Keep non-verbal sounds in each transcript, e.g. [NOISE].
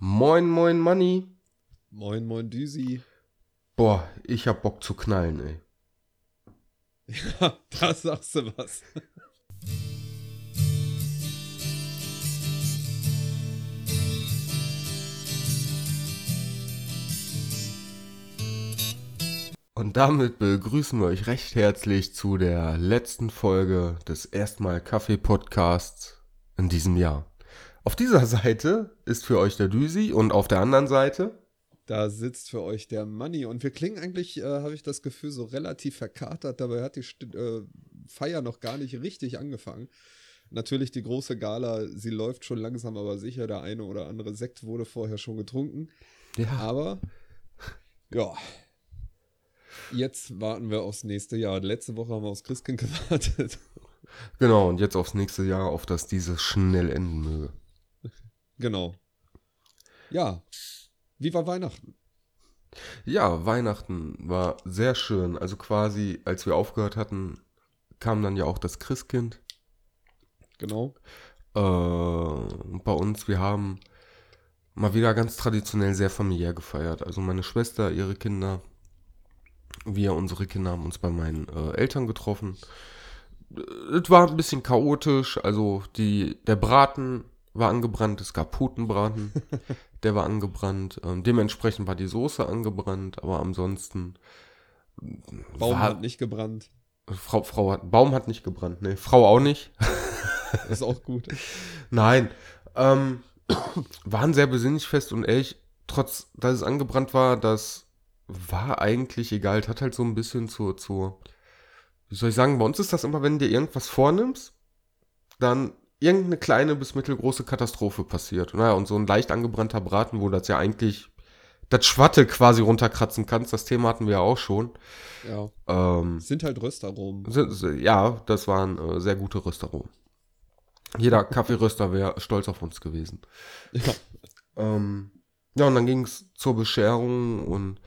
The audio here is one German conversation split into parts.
Moin, moin, Manni. Moin, moin, Düsi. Boah, ich hab Bock zu knallen, ey. Ja, da sagst du was. Und damit begrüßen wir euch recht herzlich zu der letzten Folge des Erstmal Kaffee Podcasts in diesem Jahr. Auf dieser Seite ist für euch der Düsi und auf der anderen Seite Da sitzt für euch der Money. Und wir klingen eigentlich, äh, habe ich das Gefühl, so relativ verkatert. Dabei hat die St äh, Feier noch gar nicht richtig angefangen. Natürlich die große Gala, sie läuft schon langsam, aber sicher. Der eine oder andere Sekt wurde vorher schon getrunken. ja, Aber, ja. Jetzt warten wir aufs nächste Jahr. Letzte Woche haben wir aufs Christkind [LAUGHS] gewartet. genau, und jetzt aufs nächste Jahr, auf das dieses schnell enden möge. Genau. Ja. Wie war Weihnachten? Ja, Weihnachten war sehr schön. Also quasi, als wir aufgehört hatten, kam dann ja auch das Christkind. Genau. Äh, bei uns, wir haben mal wieder ganz traditionell sehr familiär gefeiert. Also meine Schwester, ihre Kinder, wir, unsere Kinder haben uns bei meinen äh, Eltern getroffen. Äh, Es war ein bisschen chaotisch, also die, der Braten war angebrannt, es gab Putenbraten, [LAUGHS] der war angebrannt. Ähm, dementsprechend war die Soße angebrannt, aber ansonsten Baum war, hat nicht gebrannt. Frau, Frau hat, Baum hat nicht gebrannt, ne, Frau auch nicht. [LAUGHS] Ist auch gut. Nein, ähm, [COUGHS] waren sehr besinnlich fest und ehrlich, trotz, dass es angebrannt war, das war eigentlich egal. Es hat halt so ein bisschen zur, zur, wie soll ich sagen, bei uns ist das immer, wenn du dir irgendwas vornimmst, dann irgendeine kleine bis mittelgroße Katastrophe passiert. Naja, und so ein leicht angebrannter Braten, wo das ja eigentlich das Schwatte quasi runterkratzen kannst, das Thema hatten wir ja auch schon. Ja. Ähm, Sind halt Röstaromen. sind- Ja, das waren äh, sehr gute Röstaromen. Jeder Kaffeeröster wäre stolz auf uns gewesen. Ja. Ähm, ja, und dann ging es zur Bescherung und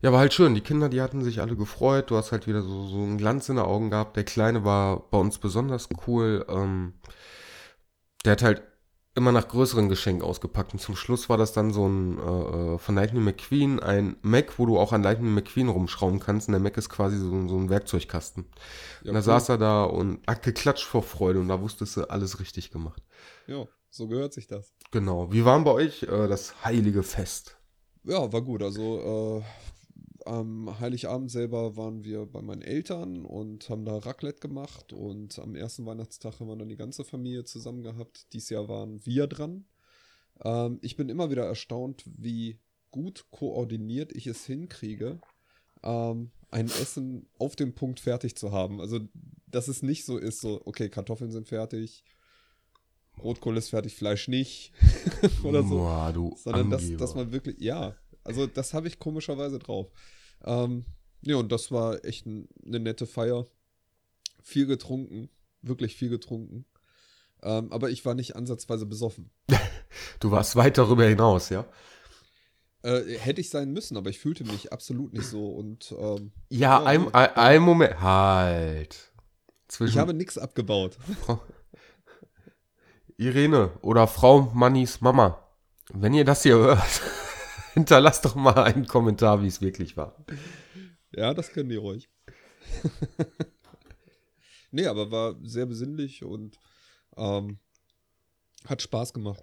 ja, war halt schön. Die Kinder, die hatten sich alle gefreut. Du hast halt wieder so, so einen Glanz in den Augen gehabt. Der Kleine war bei uns besonders cool. Ähm, der hat halt immer nach größeren Geschenken ausgepackt. Und zum Schluss war das dann so ein äh, äh, von Lightning McQueen, ein Mac, wo du auch an Lightning McQueen rumschrauben kannst. Und der Mac ist quasi so, so ein Werkzeugkasten. Ja, und da cool. saß er da und hat geklatscht vor Freude und da wusstest du alles richtig gemacht. ja, so gehört sich das. Genau. Wie war bei euch äh, das heilige Fest? Ja, war gut. Also äh, am Heiligabend selber waren wir bei meinen Eltern und haben da Raclette gemacht und am ersten Weihnachtstag haben wir dann die ganze Familie zusammen gehabt. Dies Jahr waren wir dran. Ähm, ich bin immer wieder erstaunt, wie gut koordiniert ich es hinkriege, ähm, ein Essen auf dem Punkt fertig zu haben. Also, dass es nicht so ist, so, okay, Kartoffeln sind fertig, Rotkohl ist fertig, Fleisch nicht [LAUGHS] oder so Boah, du sondern dass, dass man wirklich, ja, also das habe ich komischerweise drauf. Ähm, ja, und das war echt ein, eine nette Feier. Viel getrunken, wirklich viel getrunken. Ähm, aber ich war nicht ansatzweise besoffen. [LAUGHS] Du warst weit darüber hinaus, ja? Äh, hätte ich sein müssen, aber ich fühlte mich absolut nicht so. Und ähm, Ja, Ja, ein, ein, ein Moment. Halt. Zwischen ich habe nichts abgebaut. [LAUGHS] Irene oder Frau Mannys Mama. Wenn ihr das hier hört, [LAUGHS] hinterlasst doch mal einen Kommentar, wie es wirklich war. Ja, das können die ruhig. [LAUGHS] nee, aber war sehr besinnlich und ähm, hat Spaß gemacht.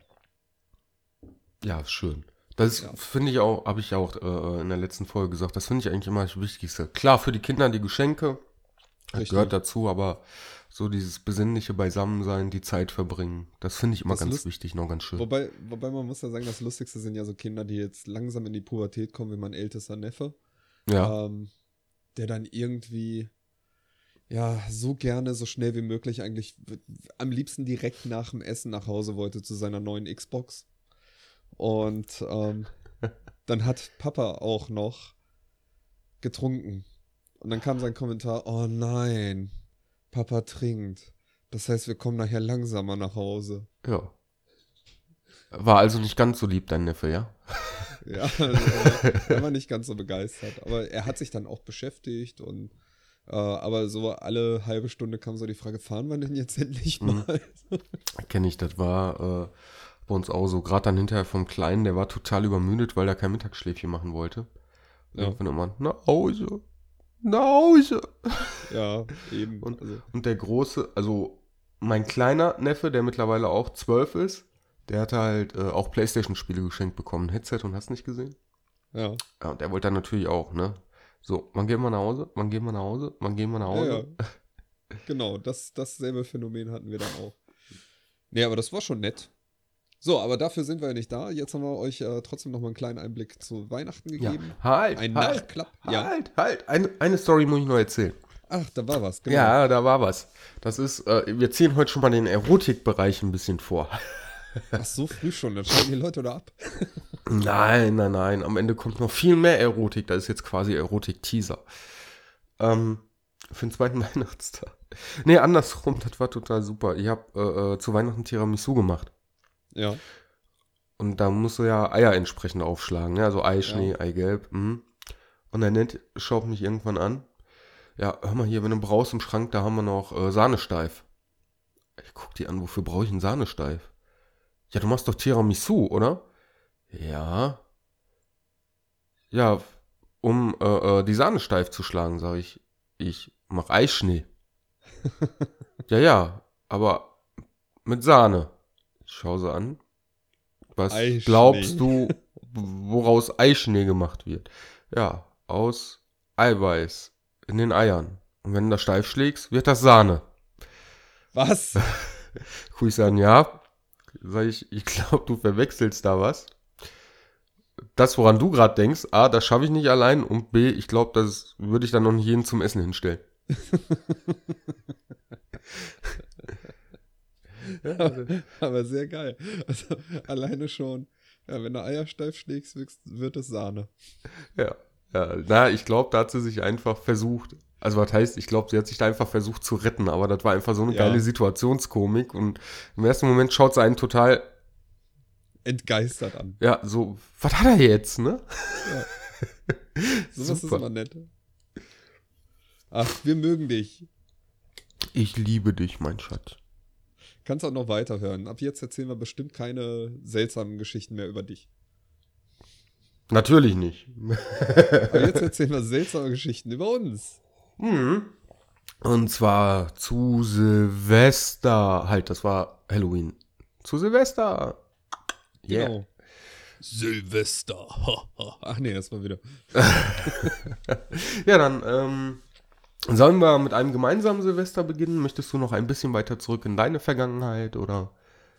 Ja, schön. Das Ja. finde ich auch, habe ich auch äh, in der letzten Folge gesagt, das finde ich eigentlich immer das Wichtigste. Klar, für die Kinder die Geschenke, Richtig. gehört dazu, aber so dieses besinnliche Beisammensein, die Zeit verbringen, das finde ich immer Das ganz Lust- wichtig, noch ganz schön. Wobei, wobei man muss ja sagen, das Lustigste sind ja so Kinder, die jetzt langsam in die Pubertät kommen, wie mein ältester Neffe, ja, ähm, der dann irgendwie ja so gerne, so schnell wie möglich eigentlich am liebsten direkt nach dem Essen nach Hause wollte zu seiner neuen Xbox. Und ähm, [LAUGHS] dann hat Papa auch noch getrunken. Und dann kam sein Kommentar, oh nein, Papa trinkt. Das heißt, wir kommen nachher langsamer nach Hause. ja. War also nicht ganz so lieb, dein Neffe, ja? [LAUGHS] Ja, also, er- war nicht ganz so begeistert. Aber er hat sich dann auch beschäftigt und äh, aber so alle halbe Stunde kam so die Frage, fahren wir denn jetzt endlich Mhm. mal? [LAUGHS] Kenne ich, das war äh, Bei uns auch so. Gerade dann hinterher vom Kleinen, der war total übermüdet, weil er kein Mittagsschläfchen machen wollte. Ja. Irgendwann immer, nach Hause, nach Hause. Ja, eben. Und, also, und der große, also mein kleiner Neffe, der mittlerweile auch zwölf ist, der hatte halt äh, auch Playstation-Spiele geschenkt bekommen, Headset und hast nicht gesehen? ja. Ja, und der wollte dann natürlich auch, ne? So, wann gehen wir nach Hause? Wann gehen wir nach Hause? Wann gehen wir nach Ja, Hause? ja. Genau, das, dasselbe Phänomen hatten wir dann auch. Nee, aber das war schon nett. So, aber dafür sind wir ja nicht da. Jetzt haben wir euch äh, trotzdem noch mal einen kleinen Einblick zu Weihnachten Ja, gegeben. halt, Ein halt, Nachklapp. Ja. halt, halt. Eine, eine Story muss ich noch erzählen. Ach, da war was, genau. Ja, da war was. Das ist, äh, wir ziehen heute schon mal den Erotikbereich ein bisschen vor. Ach, so früh schon, dann schalten die Leute da ab. [LAUGHS] Nein, nein, nein. Am Ende kommt noch viel mehr Erotik. Das ist jetzt quasi Erotik-Teaser. Ähm, für den zweiten [LAUGHS] Weihnachtstag. Nee, andersrum, das war total super. Ich habe äh, äh, zu Weihnachten Tiramisu gemacht. Ja. Und da musst du ja Eier entsprechend aufschlagen. Ja, also Eischnee, Ja. Eigelb. Mhm. Und der Nett schaut mich irgendwann an. Ja, hör mal hier, wenn du brauchst im Schrank, da haben wir noch äh, Sahnesteif. Ich guck die an, wofür brauche ich einen Sahnesteif? Ja, du machst doch Tiramisu, oder? Ja. Ja, um äh, äh, die Sahne steif zu schlagen, sage ich. Ich mach Eischnee. [LAUGHS] ja, ja, aber mit Sahne. Schau sie an. Was Eischnee. glaubst du, woraus Eischnee gemacht wird? Ja, aus Eiweiß in den Eiern. Und wenn du das steif schlägst, wird das Sahne. Was? Guck ich sagen, ja. Sag ich, ich glaube, du verwechselst da was. Das, woran du gerade denkst, A, das schaffe ich nicht allein und B, ich glaube, das würde ich dann noch nicht jeden zum Essen hinstellen. [LAUGHS] [LAUGHS] Aber sehr geil. Also alleine schon, ja, wenn du Eier steif schlägst, wird es Sahne. Ja. ja na, ich glaube, da hat sie sich einfach versucht. Also, was heißt, ich glaube, sie hat sich da einfach versucht zu retten, aber das war einfach so eine Ja. geile Situationskomik und im ersten Moment schaut sie einen total, Entgeistert an. ja, so, was hat er jetzt, ne? [LAUGHS] Sowas ist Super. immer nett. Ach, wir mögen dich. Ich liebe dich, mein Schatz. Kannst auch noch weiterhören. Ab jetzt erzählen wir bestimmt keine seltsamen Geschichten mehr über dich. Natürlich nicht. Aber jetzt erzählen wir seltsame Geschichten über uns. Mhm. Und zwar zu Silvester. Halt, das war Halloween. Zu Silvester. Yeah. Genau. Silvester. [LAUGHS] Ach nee, das war wieder. [LAUGHS] Ja, dann ähm, sollen wir mit einem gemeinsamen Silvester beginnen. Möchtest du noch ein bisschen weiter zurück in deine Vergangenheit oder?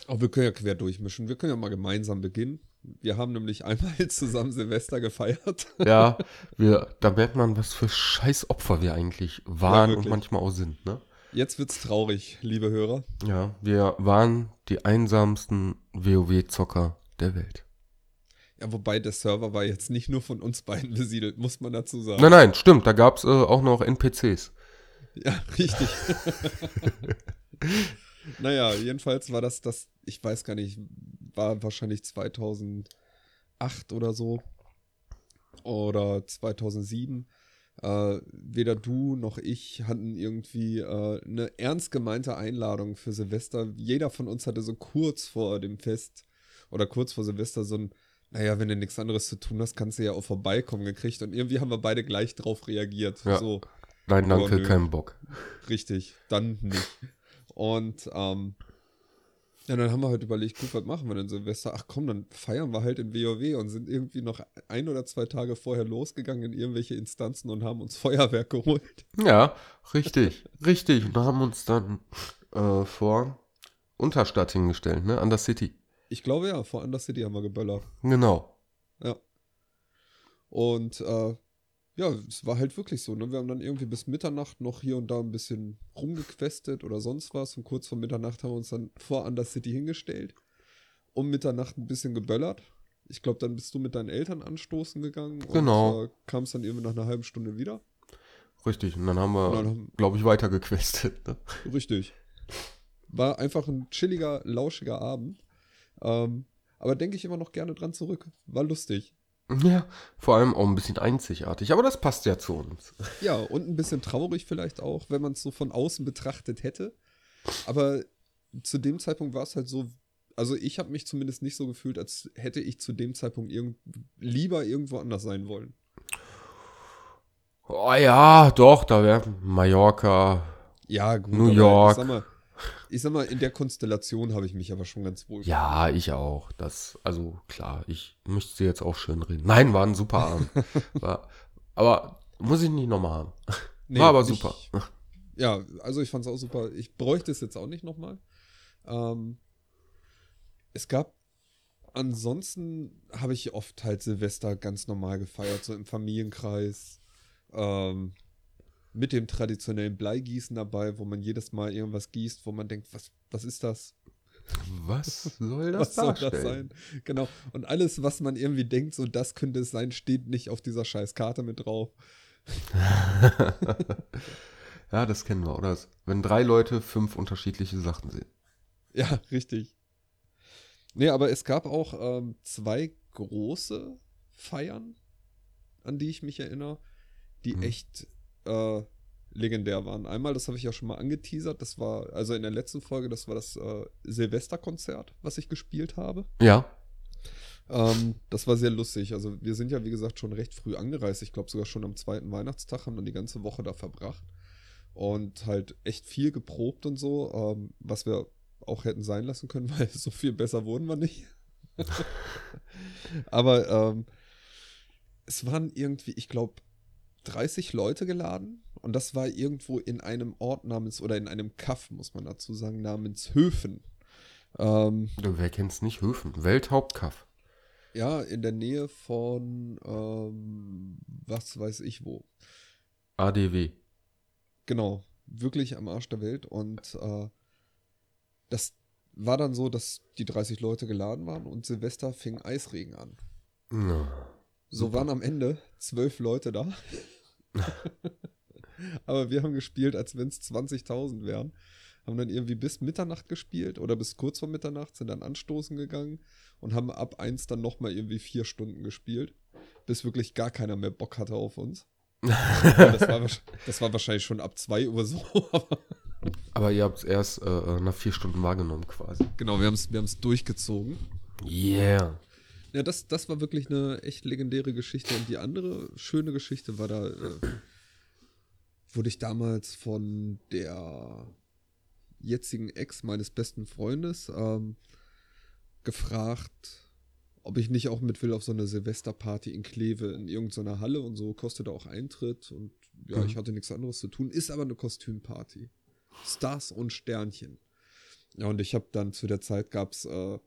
Auch wir können ja quer durchmischen. Wir können ja mal gemeinsam beginnen. Wir haben nämlich einmal [LAUGHS] zusammen Silvester gefeiert. Ja, [LAUGHS] wir, da merkt man, was für scheiß Opfer wir eigentlich waren und wirklich. manchmal auch sind, ne? Jetzt wird's traurig, liebe Hörer. Ja, wir waren die einsamsten WoW-Zocker der Welt. Ja, wobei der Server war jetzt nicht nur von uns beiden besiedelt, muss man dazu sagen. Nein, nein, stimmt, da gab es äh, auch noch NPCs. Ja, richtig. [LAUGHS] naja, jedenfalls war das das, ich weiß gar nicht, war wahrscheinlich 2008 oder so. Oder 2007. Äh, weder du noch ich hatten irgendwie äh, eine ernst gemeinte Einladung für Silvester. Jeder von uns hatte so kurz vor dem Fest oder kurz vor Silvester so ein, naja, wenn du nichts anderes zu tun hast, kannst du ja auch vorbeikommen gekriegt. Und irgendwie haben wir beide gleich drauf reagiert. Ja. So, Nein, danke, Oh, nö. keinen Bock. Richtig, dann nicht. Und ähm, ja, dann haben wir halt überlegt, gut, was machen wir denn Silvester? Ach komm, dann feiern wir halt in WoW und sind irgendwie noch ein oder zwei Tage vorher losgegangen in irgendwelche Instanzen und haben uns [LAUGHS] Feuerwerk geholt. Ja, richtig, richtig. Und haben uns dann äh, vor Unterstadt hingestellt, ne? An der City. Ich glaube ja, vor Under City haben wir geböllert. Genau. Ja. Und äh, ja, es war halt wirklich so. Ne? Wir haben dann irgendwie bis Mitternacht noch hier und da ein bisschen rumgequestet oder sonst was. Und kurz vor Mitternacht haben wir uns dann vor Under City hingestellt. Um Mitternacht ein bisschen geböllert. Ich glaube, dann bist du mit deinen Eltern anstoßen gegangen. Genau. Und äh, kamst dann irgendwie nach einer halben Stunde wieder. Richtig. Und dann haben wir, glaube ich, weitergequestet. Ne? Richtig. War einfach ein chilliger, lauschiger Abend. Ähm, aber denke ich immer noch gerne dran zurück. War lustig. Ja, vor allem auch ein bisschen einzigartig. Aber das passt ja zu uns. Ja, und ein bisschen traurig vielleicht auch, wenn man es so von außen betrachtet hätte. Aber zu dem Zeitpunkt war es halt so, also ich habe mich zumindest nicht so gefühlt, als hätte ich zu dem Zeitpunkt irgend lieber irgendwo anders sein wollen. Oh ja, doch, da wäre Mallorca. Ja, gut. New York. Sag, mal, ich sag mal, in der Konstellation habe ich mich aber schon ganz wohl. Ja, ich auch. Das, also klar, ich möchte jetzt auch schön reden. Nein, war ein super Abend. [LAUGHS] war, aber muss ich nicht nochmal haben. Nee, war aber super. Ja, also ich fand es auch super. Ich bräuchte es jetzt auch nicht nochmal. Ähm, es gab, ansonsten habe ich oft halt Silvester ganz normal gefeiert, so im Familienkreis. Ähm, mit dem traditionellen Bleigießen dabei, wo man jedes Mal irgendwas gießt, wo man denkt, was, was ist das? Was [LAUGHS] soll das Was soll das sein? Genau. Und alles, was man irgendwie denkt, so das könnte es sein, steht nicht auf dieser scheiß Karte mit drauf. [LAUGHS] ja, das kennen wir, oder? Wenn drei Leute fünf unterschiedliche Sachen sehen. Ja, richtig. Nee, aber es gab auch ähm, zwei große Feiern, an die ich mich erinnere, die Mhm. echt äh, legendär waren. Einmal, das habe ich ja schon mal angeteasert, das war, also in der letzten Folge, das war das äh, Silvesterkonzert, was ich gespielt habe. Ja. Ähm, das war sehr lustig. Also wir sind ja, wie gesagt, schon recht früh angereist. Ich glaube sogar schon am zweiten Weihnachtstag, haben dann die ganze Woche da verbracht. Und halt echt viel geprobt und so, ähm, was wir auch hätten sein lassen können, [LAUGHS] weil so viel besser wurden wir nicht. [LAUGHS] Aber ähm, es waren irgendwie, ich glaube, 30 Leute geladen. Und das war irgendwo in einem Ort namens, oder in einem Kaff, muss man dazu sagen, namens Höfen. Ähm, Wer kennt's nicht? Höfen. Welthauptkaff. Ja, in der Nähe von, ähm, was weiß ich wo. ADW. Genau, wirklich am Arsch der Welt. Und äh, das war dann so, dass die 30 Leute geladen waren und Silvester fing Eisregen an. Ja. So waren am Ende zwölf Leute da. [LAUGHS] Aber wir haben gespielt, als wenn es 20.000 wären. Haben dann irgendwie bis Mitternacht gespielt oder bis kurz vor Mitternacht, sind dann anstoßen gegangen und haben ab eins dann nochmal irgendwie vier Stunden gespielt, bis wirklich gar keiner mehr Bock hatte auf uns. Das, war, das war wahrscheinlich schon ab 2 Uhr so. [LAUGHS] aber Aber ihr habt es erst äh, nach vier Stunden wahrgenommen quasi. genau, wir haben es wir haben's durchgezogen. Yeah. Ja, das, das war wirklich eine echt legendäre Geschichte. Und die andere schöne Geschichte war da, äh, wurde ich damals von der jetzigen Ex meines besten Freundes ähm, gefragt, ob ich nicht auch mit will auf so eine Silvesterparty in Kleve in irgendeiner Halle und so, kostete auch Eintritt und ja, Mhm. ich hatte nichts anderes zu tun, ist aber eine Kostümparty. Stars und Sternchen. Ja, und ich habe dann zu der Zeit gab's äh,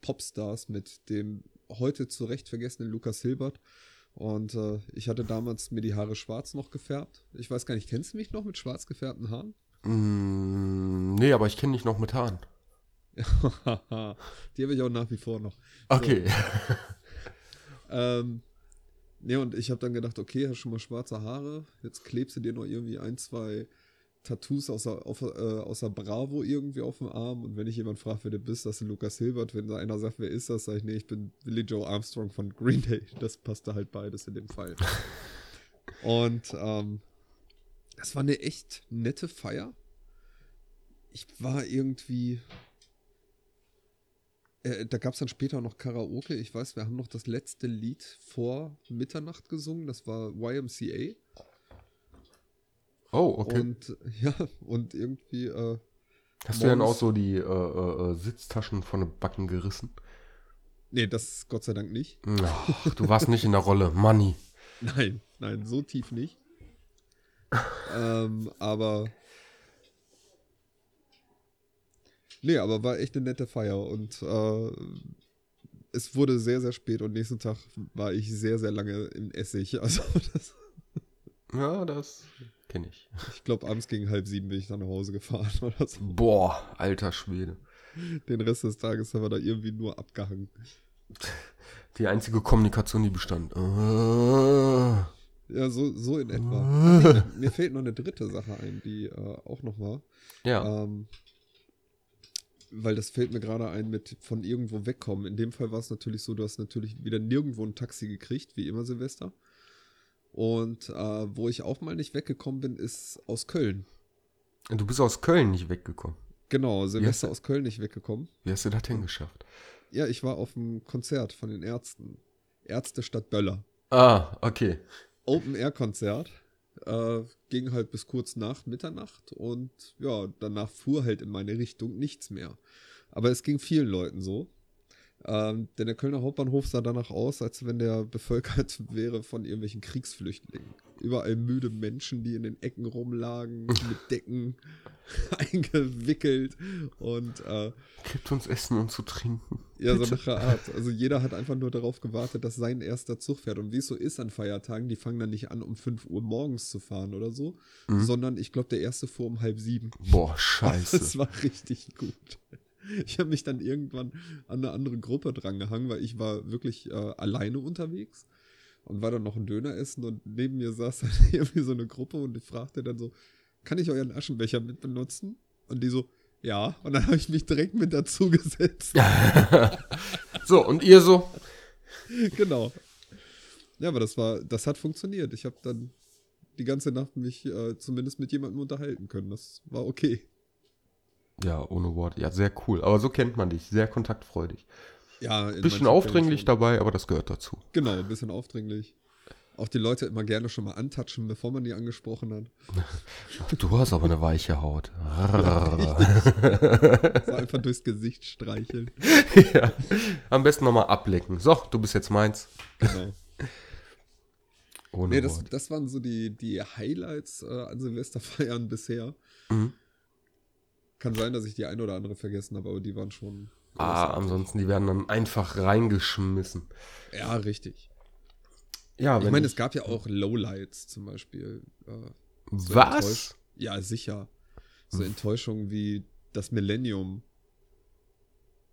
Popstars mit dem heute zu Recht vergessenen Lukas Hilbert. Und äh, ich hatte damals mir die Haare schwarz noch gefärbt. Ich weiß gar nicht, kennst du mich noch mit schwarz gefärbten Haaren? Mm, nee, aber ich kenne dich noch mit Haaren. [LAUGHS] die habe ich auch nach wie vor noch. Okay. [LAUGHS] Ähm, ne, und ich habe dann gedacht, okay, hast schon mal schwarze Haare, jetzt klebst du dir noch irgendwie ein, zwei Tattoos außer, auf, äh, außer Bravo irgendwie auf dem Arm. Und wenn ich jemand frage, wer du bist, das ist Lukas Hilbert. Wenn einer sagt, wer ist das, sage ich, nee, ich bin Billy Joe Armstrong von Green Day. Das passte halt beides in dem Fall. [LAUGHS] und ähm, das war eine echt nette Feier. Ich war irgendwie äh, da gab es dann später noch Karaoke. Ich weiß, wir haben noch das letzte Lied vor Mitternacht gesungen. Das war YMCA. Oh, okay. Und [LAUGHS] ja, und irgendwie, äh, Hast du dann auch so die äh, äh, äh, Sitztaschen von den Backen gerissen? nee, das Gott sei Dank nicht. Ach, [LAUGHS] du warst nicht in der Rolle. Money. Nein, nein, so tief nicht. ähm, aber. Nee, aber war echt eine nette Feier und äh, es wurde sehr, sehr spät und nächsten Tag war ich sehr, sehr lange im Essig. [LAUGHS] Also das, Ja, das kenne ich. ich glaube, abends gegen halb sieben bin ich dann nach Hause gefahren [LAUGHS] oder so. Boah, alter Schwede. Den Rest des Tages haben wir da irgendwie nur abgehangen. Die einzige Kommunikation, die bestand. Äh, Ja, so, so in etwa. Ach, nee, mir fehlt noch eine dritte Sache ein, die äh, auch noch war. ja. Ähm, weil das fällt mir gerade ein mit von irgendwo wegkommen. In dem Fall war es natürlich so, du hast natürlich wieder nirgendwo ein Taxi gekriegt, wie immer Silvester. Und äh, wo ich auch mal nicht weggekommen bin, ist aus Köln. Du bist aus Köln nicht weggekommen. Genau, Silvester aus Köln nicht weggekommen. Wie hast du das denn geschafft? Ja, ich war auf einem Konzert von den Ärzten. Ärzte Stadt Böller. Ah, okay. Open-Air-Konzert. Äh, ging halt bis kurz nach Mitternacht und ja, danach fuhr halt in meine Richtung nichts mehr. Aber es ging vielen Leuten so. Ähm, denn der Kölner Hauptbahnhof sah danach aus, als wenn der bevölkert [LAUGHS] wäre von irgendwelchen Kriegsflüchtlingen. Überall müde Menschen, die in den Ecken rumlagen, [LAUGHS] mit Decken [LAUGHS] eingewickelt und äh, Gibt uns Essen und zu trinken. ja, so Bitte. eine Art. Also jeder hat einfach nur darauf gewartet, dass sein erster Zug fährt. Und wie es so ist an Feiertagen, die fangen dann nicht an, um 5 Uhr morgens zu fahren oder so, Mhm. sondern ich glaube, der erste fuhr um halb sieben. Boah, scheiße. Das war richtig gut. [LAUGHS] Ich habe mich dann irgendwann an eine andere Gruppe drangehangen, weil ich war wirklich äh, alleine unterwegs und war dann noch ein Döner essen und neben mir saß [LAUGHS] dann irgendwie so eine Gruppe und ich fragte dann so, kann ich euren Aschenbecher mit benutzen? Und die so, ja. Und dann habe ich mich direkt mit dazu [LAUGHS] gesetzt. so, und ihr so? genau. Ja, aber das war, das hat funktioniert. Ich habe dann die ganze Nacht mich äh, zumindest mit jemandem unterhalten können. Das war okay. Ja, ohne Worte. Ja, sehr cool. Aber so kennt man dich. Sehr kontaktfreudig. Ja, Bisschen aufdringlich dabei, aber das gehört dazu. Genau, ein bisschen aufdringlich. Auch die Leute immer gerne schon mal antatschen, bevor man die angesprochen hat. [LAUGHS] Du hast aber eine weiche Haut. [LAUGHS] So einfach durchs Gesicht streicheln. [LAUGHS] ja. Am besten nochmal ablecken. So, du bist jetzt meins. Genau. Ohne Nee, das, das waren so die, die Highlights äh, an Silvesterfeiern bisher. Mhm. Kann sein, dass ich die eine oder andere vergessen habe, aber die waren schon. Ah, ansonsten, die werden dann einfach reingeschmissen. Ja, richtig. Ja, Ich meine, es gab ja auch Lowlights zum Beispiel. Äh, so Was? enttäusch- Ja, sicher. So Enttäuschungen wie das Millennium.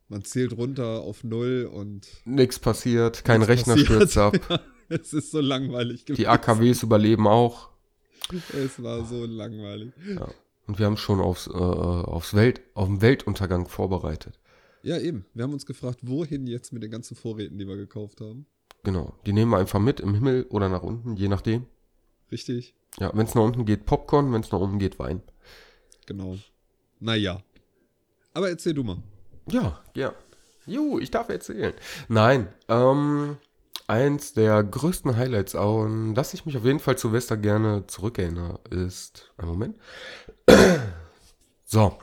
Man zählt runter auf Null und Nix passiert, kein nichts Rechner passiert. stürzt ab. [LAUGHS] Ja, es ist so langweilig Die AKWs überleben auch. Es war so langweilig. Und wir haben schon aufs, äh, aufs Welt, auf den Weltuntergang vorbereitet. Ja, eben. Wir haben uns gefragt, wohin jetzt mit den ganzen Vorräten, die wir gekauft haben. Genau. Die nehmen wir einfach mit im Himmel oder nach unten, je nachdem. Richtig? Ja, wenn es nach unten geht, Popcorn, wenn es nach oben geht, Wein. Genau. Naja. Aber erzähl du mal. Ja, ja. Ju, ich darf erzählen. Nein, ähm, eins der größten Highlights, an das ich mich auf jeden Fall zu Silvester gerne zurückerinnere, ist. Ein Moment. [CLEARS THROAT] So.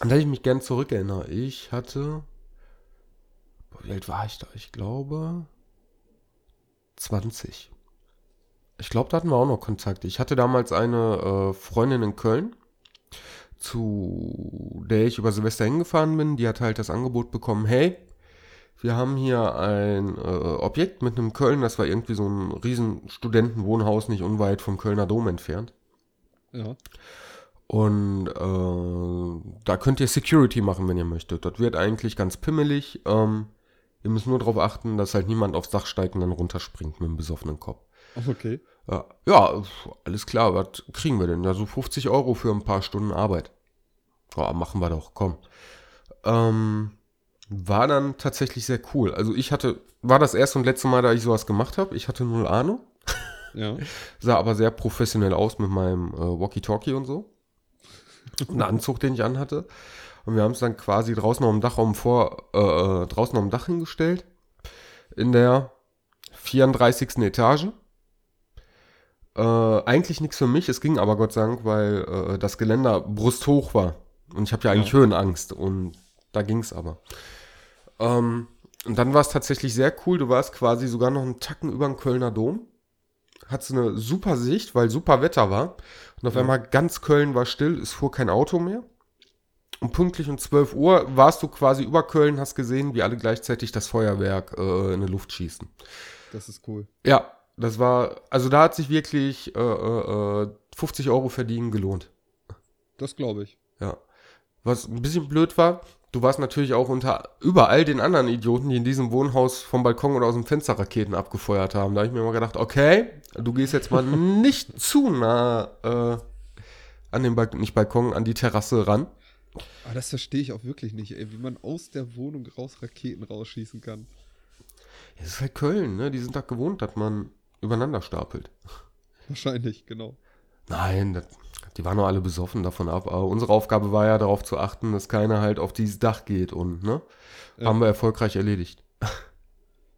An das ich mich gerne zurückerinnere. Ich hatte. Wie alt war ich da? Ich glaube. 20. Ich glaube, da hatten wir auch noch Kontakt. Ich hatte damals eine äh, Freundin in Köln zu der ich über Silvester hingefahren bin, die hat halt das Angebot bekommen, hey, wir haben hier ein äh, Objekt mit einem Köln, das war irgendwie so ein riesen Studentenwohnhaus, nicht unweit vom Kölner Dom entfernt. Ja. Und äh, da könnt ihr Security machen, wenn ihr möchtet. Das wird eigentlich ganz pimmelig. Ähm, ihr müsst nur darauf achten, dass halt niemand aufs Dach steigt und dann runterspringt mit einem besoffenen Kopf. Okay. Ja, ja, alles klar, was kriegen wir denn? Ja, so 50 Euro für ein paar Stunden Arbeit. Ja, machen wir doch, komm. Ähm, war dann tatsächlich sehr cool. Also ich hatte, war das erste und letzte Mal, da ich sowas gemacht habe. Ich hatte null Ahnung. Ja. [LAUGHS] Sah aber sehr professionell aus mit meinem äh, Walkie-Talkie und so. Einen Anzug, den ich anhatte. Und wir haben es dann quasi draußen auf dem Dachraum vor, äh, äh, draußen auf dem Dach hingestellt. In der 34. Etage. Äh, eigentlich nichts für mich, es ging aber Gott sei Dank, weil äh, das Geländer brusthoch war. Und ich habe ja eigentlich Ja. Höhenangst und da ging es aber. Ähm, und dann war es tatsächlich sehr cool. Du warst quasi sogar noch einen Tacken über den Kölner Dom. Hattest eine super Sicht, weil super Wetter war. Und auf einmal ganz Köln war still, es fuhr kein Auto mehr. Und pünktlich um 12 Uhr warst du quasi über Köln, hast gesehen, wie alle gleichzeitig das Feuerwerk äh, in die Luft schießen. Das ist cool. Ja, das war, also da hat sich wirklich äh, äh, 50 Euro verdienen gelohnt. Das glaube ich. Ja. Was ein bisschen blöd war, du warst natürlich auch unter überall den anderen Idioten, die in diesem Wohnhaus vom Balkon oder aus dem Fenster Raketen abgefeuert haben. Da habe ich mir mal gedacht, okay, du gehst jetzt mal [LAUGHS] nicht zu nah äh, an den Balkon, nicht Balkon, an die Terrasse ran. Aber das verstehe ich auch wirklich nicht, ey, wie man aus der Wohnung raus Raketen rausschießen kann. Es ist halt Köln, ne? Die sind da gewohnt, dass man übereinander stapelt. Wahrscheinlich, genau. Nein, das, Die waren nur alle besoffen davon ab. Aber unsere Aufgabe war ja darauf zu achten, dass keiner halt auf dieses Dach geht und, ne? Ja. Haben wir erfolgreich erledigt. [LAUGHS]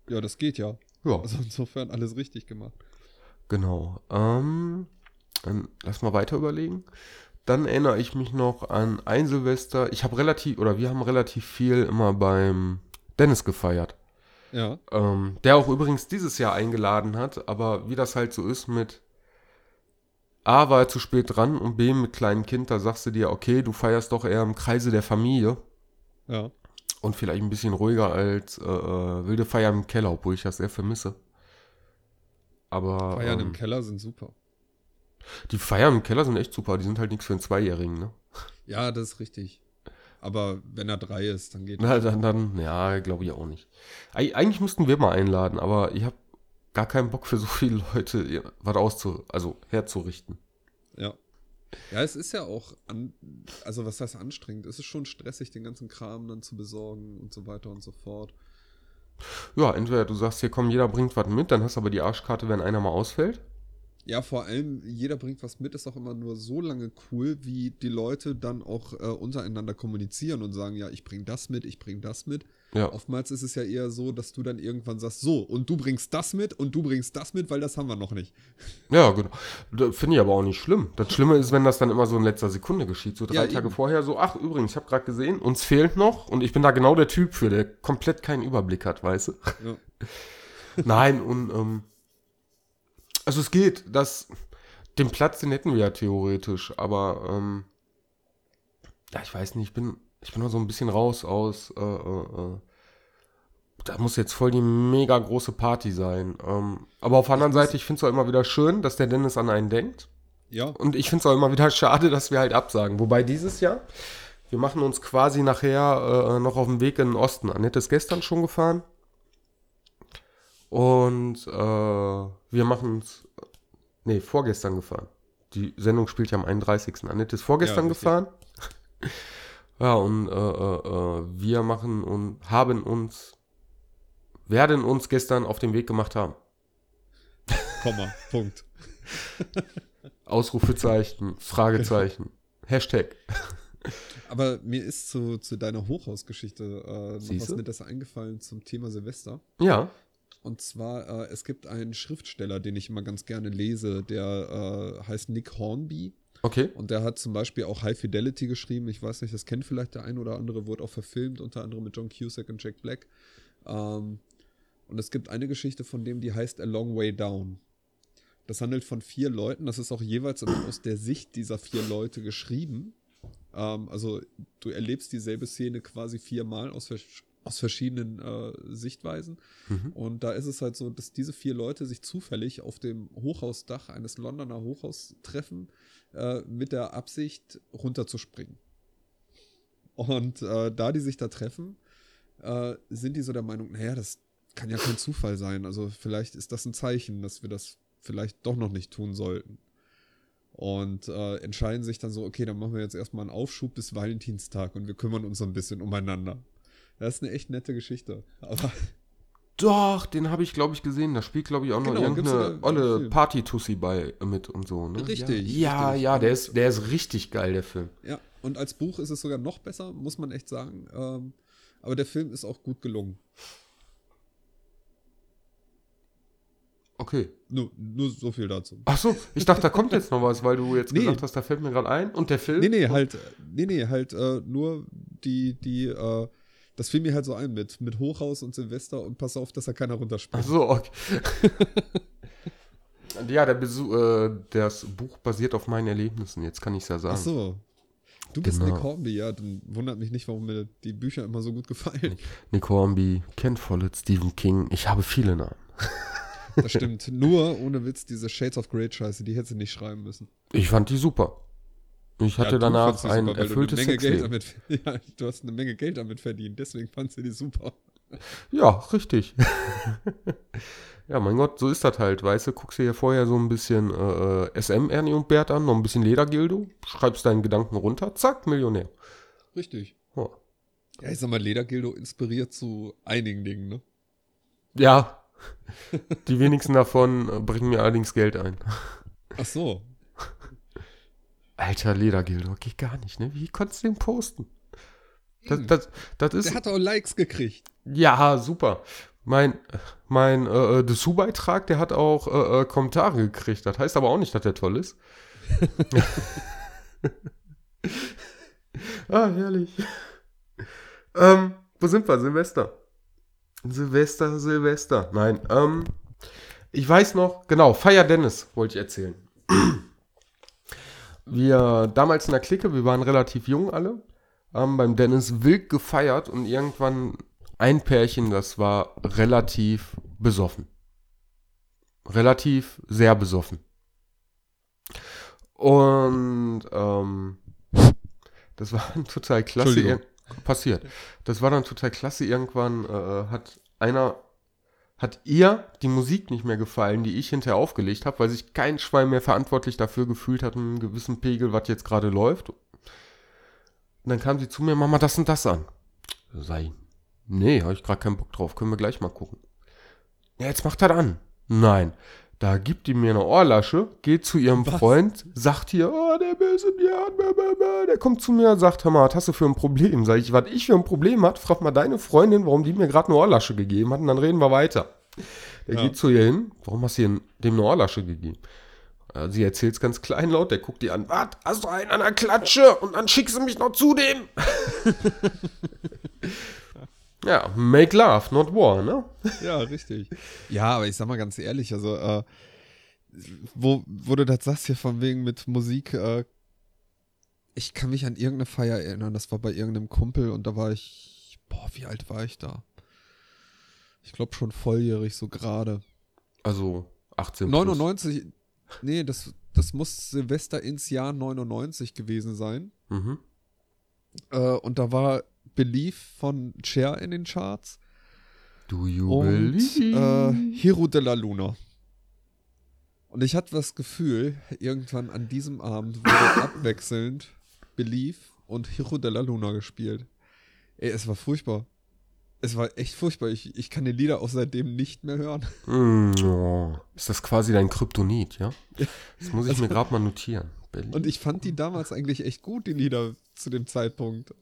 Ja, das geht ja. Ja, Also insofern alles richtig gemacht. genau. Ähm, dann lass mal weiter überlegen. Dann erinnere ich mich noch an ein Silvester. Ich habe relativ, oder wir haben relativ viel immer beim Dennis gefeiert. Ja. Ähm, der auch übrigens dieses Jahr eingeladen hat, aber wie das halt so ist mit A war er zu spät dran und B mit kleinem Kind, da sagst du dir, okay, du feierst doch eher im Kreise der Familie Ja. und vielleicht ein bisschen ruhiger als äh, äh, wilde Feier im Keller, obwohl ich das sehr vermisse. Aber Feiern ähm, im Keller sind super. die Feiern im Keller sind echt super, die sind halt nichts für einen Zweijährigen, ne? Ja, das ist richtig. Aber wenn er drei ist, dann geht Na, dann, dann, ja, glaube ich auch nicht. Eig eigentlich müssten wir mal einladen, aber ich habe gar keinen Bock für so viele Leute was auszu, also herzurichten. Ja. Ja, es ist ja auch, an, also was heißt anstrengend? Es ist schon stressig, den ganzen Kram dann zu besorgen und so weiter und so fort. Ja, entweder du sagst hier, komm, jeder bringt was mit, dann hast du aber die Arschkarte, wenn einer mal ausfällt. Ja, vor allem, jeder bringt was mit, ist auch immer nur so lange cool, wie die Leute dann auch äh, untereinander kommunizieren und sagen, ja, ich bring das mit, ich bring das mit. Ja, Oftmals ist es ja eher so, dass du dann irgendwann sagst, so, und du bringst das mit und du bringst das mit, weil das haben wir noch nicht. ja, genau. Finde ich aber auch nicht schlimm. Das Schlimme ist, wenn das dann immer so in letzter Sekunde geschieht. So drei Ja, Tage eben. vorher, so, ach, übrigens, ich habe gerade gesehen, uns fehlt noch und ich bin da genau der Typ für, der komplett keinen Überblick hat, weißt du? Ja. [LAUGHS] Nein, und ähm, also es geht, das, den Platz, den hätten wir ja theoretisch, aber ähm, ja, ich weiß nicht, ich bin, ich bin noch so ein bisschen raus aus, äh, äh, äh, da muss jetzt voll die mega große Party sein. Ähm, aber auf der anderen Seite, ich finde es auch immer wieder schön, dass der Dennis an einen denkt. Ja, Und ich finde es auch immer wieder schade, dass wir halt absagen. Wobei dieses Jahr, wir machen uns quasi nachher äh, noch auf dem Weg in den Osten. Annette ist gestern schon gefahren. Und äh, wir machen es, nee, vorgestern gefahren. Die Sendung spielt ja am 31. Annette ist vorgestern Ja, gefahren. Ja, und äh, äh, äh, wir machen und haben uns, werden uns gestern auf den Weg gemacht haben. Komma, [LAUGHS] Punkt. Ausrufezeichen, Fragezeichen, Hashtag. Aber mir ist zu, zu deiner Hochhausgeschichte äh, noch was mit das eingefallen zum Thema Silvester. Ja, Und zwar, äh, es gibt einen Schriftsteller, den ich immer ganz gerne lese, der äh, heißt Nick Hornby. Okay. Und der hat zum Beispiel auch High Fidelity geschrieben. Ich weiß nicht, das kennt vielleicht der ein oder andere, wurde auch verfilmt, unter anderem mit John Cusack und Jack Black. Ähm, und es gibt eine Geschichte von dem, die heißt A Long Way Down. Das handelt von vier Leuten. Das ist auch jeweils aus der Sicht dieser vier Leute geschrieben. Ähm, also du erlebst dieselbe Szene quasi viermal aus, vers- aus verschiedenen äh, Sichtweisen. Mhm. Und da ist es halt so, dass diese vier Leute sich zufällig auf dem Hochhausdach eines Londoner Hochhaus treffen, äh, mit der Absicht runterzuspringen. Und äh, da die sich da treffen, äh, sind die so der Meinung, naja, das kann ja kein Zufall sein. Also vielleicht ist das ein Zeichen, dass wir das vielleicht doch noch nicht tun sollten. Und äh, entscheiden sich dann so, okay, dann machen wir jetzt erstmal einen Aufschub bis Valentinstag und wir kümmern uns so ein bisschen umeinander. Das ist eine echt nette Geschichte. Aber Doch, den habe ich, glaube ich, gesehen. Da spielt, glaube ich, auch noch Genau, irgendeine olle. Party-Tussi bei mit und so, ne? Richtig, Ja, richtig. ja, der ist, der ist richtig geil, der Film. Ja, und als Buch ist es sogar noch besser, muss man echt sagen. Ähm, aber der Film ist auch gut gelungen. Okay. Nur, nur so viel dazu. Ach so, ich dachte, da kommt jetzt noch was, weil du jetzt Nee. gesagt hast, da fällt mir gerade ein. Und der Film? Nee, nee, halt, nee, nee, halt äh, nur die, die, äh, das fiel mir halt so ein mit, mit Hochhaus und Silvester und pass auf, dass da keiner Ach runterspringt. so, okay. [LAUGHS] ja, der Besuch, äh, das Buch basiert auf meinen Erlebnissen, jetzt kann ich es ja sagen. Ach so. Du bist Genau. Nick Hornby, ja, dann wundert mich nicht, warum mir die Bücher immer so gut gefallen. Nick Hornby, Ken Follett, Stephen King, ich habe viele Namen. Das stimmt. Nur, ohne Witz, diese Shades of Grey Scheiße, die hätte sie nicht schreiben müssen. Ich fand die super. Ich hatte Ja, du danach ein super, du erfülltes eine Menge damit, [LAUGHS] Ja, du hast eine Menge Geld damit verdient, deswegen fandst du die super. Ja, richtig. [LAUGHS] ja, mein Gott, so ist das halt, weißt du, guckst dir hier vorher so ein bisschen äh, äh, SM Ernie und Bert an, noch ein bisschen Ledergildo, schreibst deinen Gedanken runter, zack, Millionär. Richtig. Ja. Ja, ich sag mal, Ledergildo inspiriert zu einigen Dingen, ne? Ja, [LAUGHS] die wenigsten davon äh, bringen mir allerdings Geld ein. Ach so. Alter Ledergildo, geht gar nicht, ne? Wie konntest du den posten? Das, Eben. das, das ist. Der hat auch Likes gekriegt. Ja, super. Mein, mein äh, äh, Dessous-Beitrag, der hat auch äh, äh, Kommentare gekriegt. Das heißt aber auch nicht, dass der toll ist. [LAUGHS] ah, herrlich. ähm, wo sind wir? Silvester. Silvester, Silvester. Nein, ähm, ich weiß noch, genau, Feier Dennis wollte ich erzählen. Wir damals in der Clique, wir waren relativ jung alle, haben beim Dennis wild gefeiert und irgendwann ein Pärchen, das war relativ besoffen. Relativ sehr besoffen. Und ähm, das war dann total klasse. Passiert. Das war dann total klasse. Irgendwann äh, hat einer, hat ihr die Musik nicht mehr gefallen, die ich hinterher aufgelegt habe, weil sich kein Schwein mehr verantwortlich dafür gefühlt hat, einen gewissen Pegel, was jetzt gerade läuft. Und dann kam sie zu mir, mach mal das und das an. Sei, nee, habe ich gerade keinen Bock drauf, können wir gleich mal gucken. Ja, jetzt macht das an. Nein. Da gibt die mir eine Ohrlasche, geht zu ihrem Was? Freund, sagt hier, oh, der böse Björn, der kommt zu mir und sagt, hör mal, was hast du für ein Problem? Sag ich, was ich für ein Problem hat, frag mal deine Freundin, warum die mir gerade eine Ohrlasche gegeben hat und dann reden wir weiter. Der Ja. geht zu ihr hin, warum hast du dem eine Ohrlasche gegeben? Sie erzählt es ganz kleinlaut, der guckt die an, was, hast du einen an der Klatsche und dann schickst du mich noch zu dem? [LAUGHS] ja, make love, not war, ne? Ja, richtig. Ja, aber ich sag mal ganz ehrlich, also, äh, wo, wo du das sagst hier von wegen mit Musik, äh, ich kann mich an irgendeine Feier erinnern, das war bei irgendeinem Kumpel und da war ich, boah, wie alt war ich da? Ich glaube schon volljährig, so gerade. Also 18 plus. 99, nee, das, das muss Silvester ins Jahr 99 gewesen sein. Mhm. Äh, und da war Belief von Cher in den Charts Do you und believe? äh, Hero de la Luna. Und ich hatte das Gefühl, irgendwann an diesem Abend wurde [COUGHS] abwechselnd Belief und Hero de la Luna gespielt. Ey, es war furchtbar. Es war echt furchtbar. Ich, ich kann die Lieder auch seitdem nicht mehr hören. Mm. Ist das quasi dein Kryptonit, ja? Das muss ich Also- mir gerade mal notieren. Berlin. Und ich fand die damals eigentlich echt gut, die Lieder zu dem Zeitpunkt.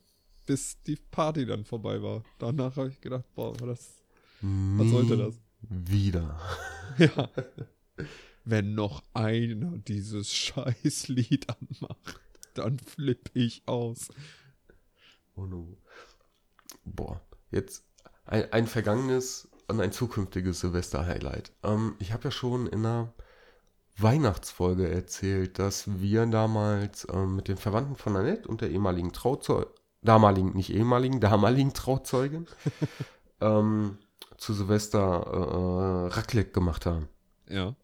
Bis die Party dann vorbei war. Danach habe ich gedacht, boah, war das. was sollte das? Wieder. [LAUGHS] Ja. Wenn noch einer dieses [LAUGHS] Scheißlied anmacht, dann flipp ich aus. Oh no. Boah, jetzt ein, ein vergangenes und ein zukünftiges Silvester-Highlight. Ähm, ich habe ja schon in einer Weihnachtsfolge erzählt, dass wir damals ähm, mit den Verwandten von Annette und der ehemaligen Trauzeugin, damaligen, nicht ehemaligen, damaligen Trauzeugin, [LAUGHS] ähm, zu Silvester äh, äh, Raclette gemacht haben. Ja.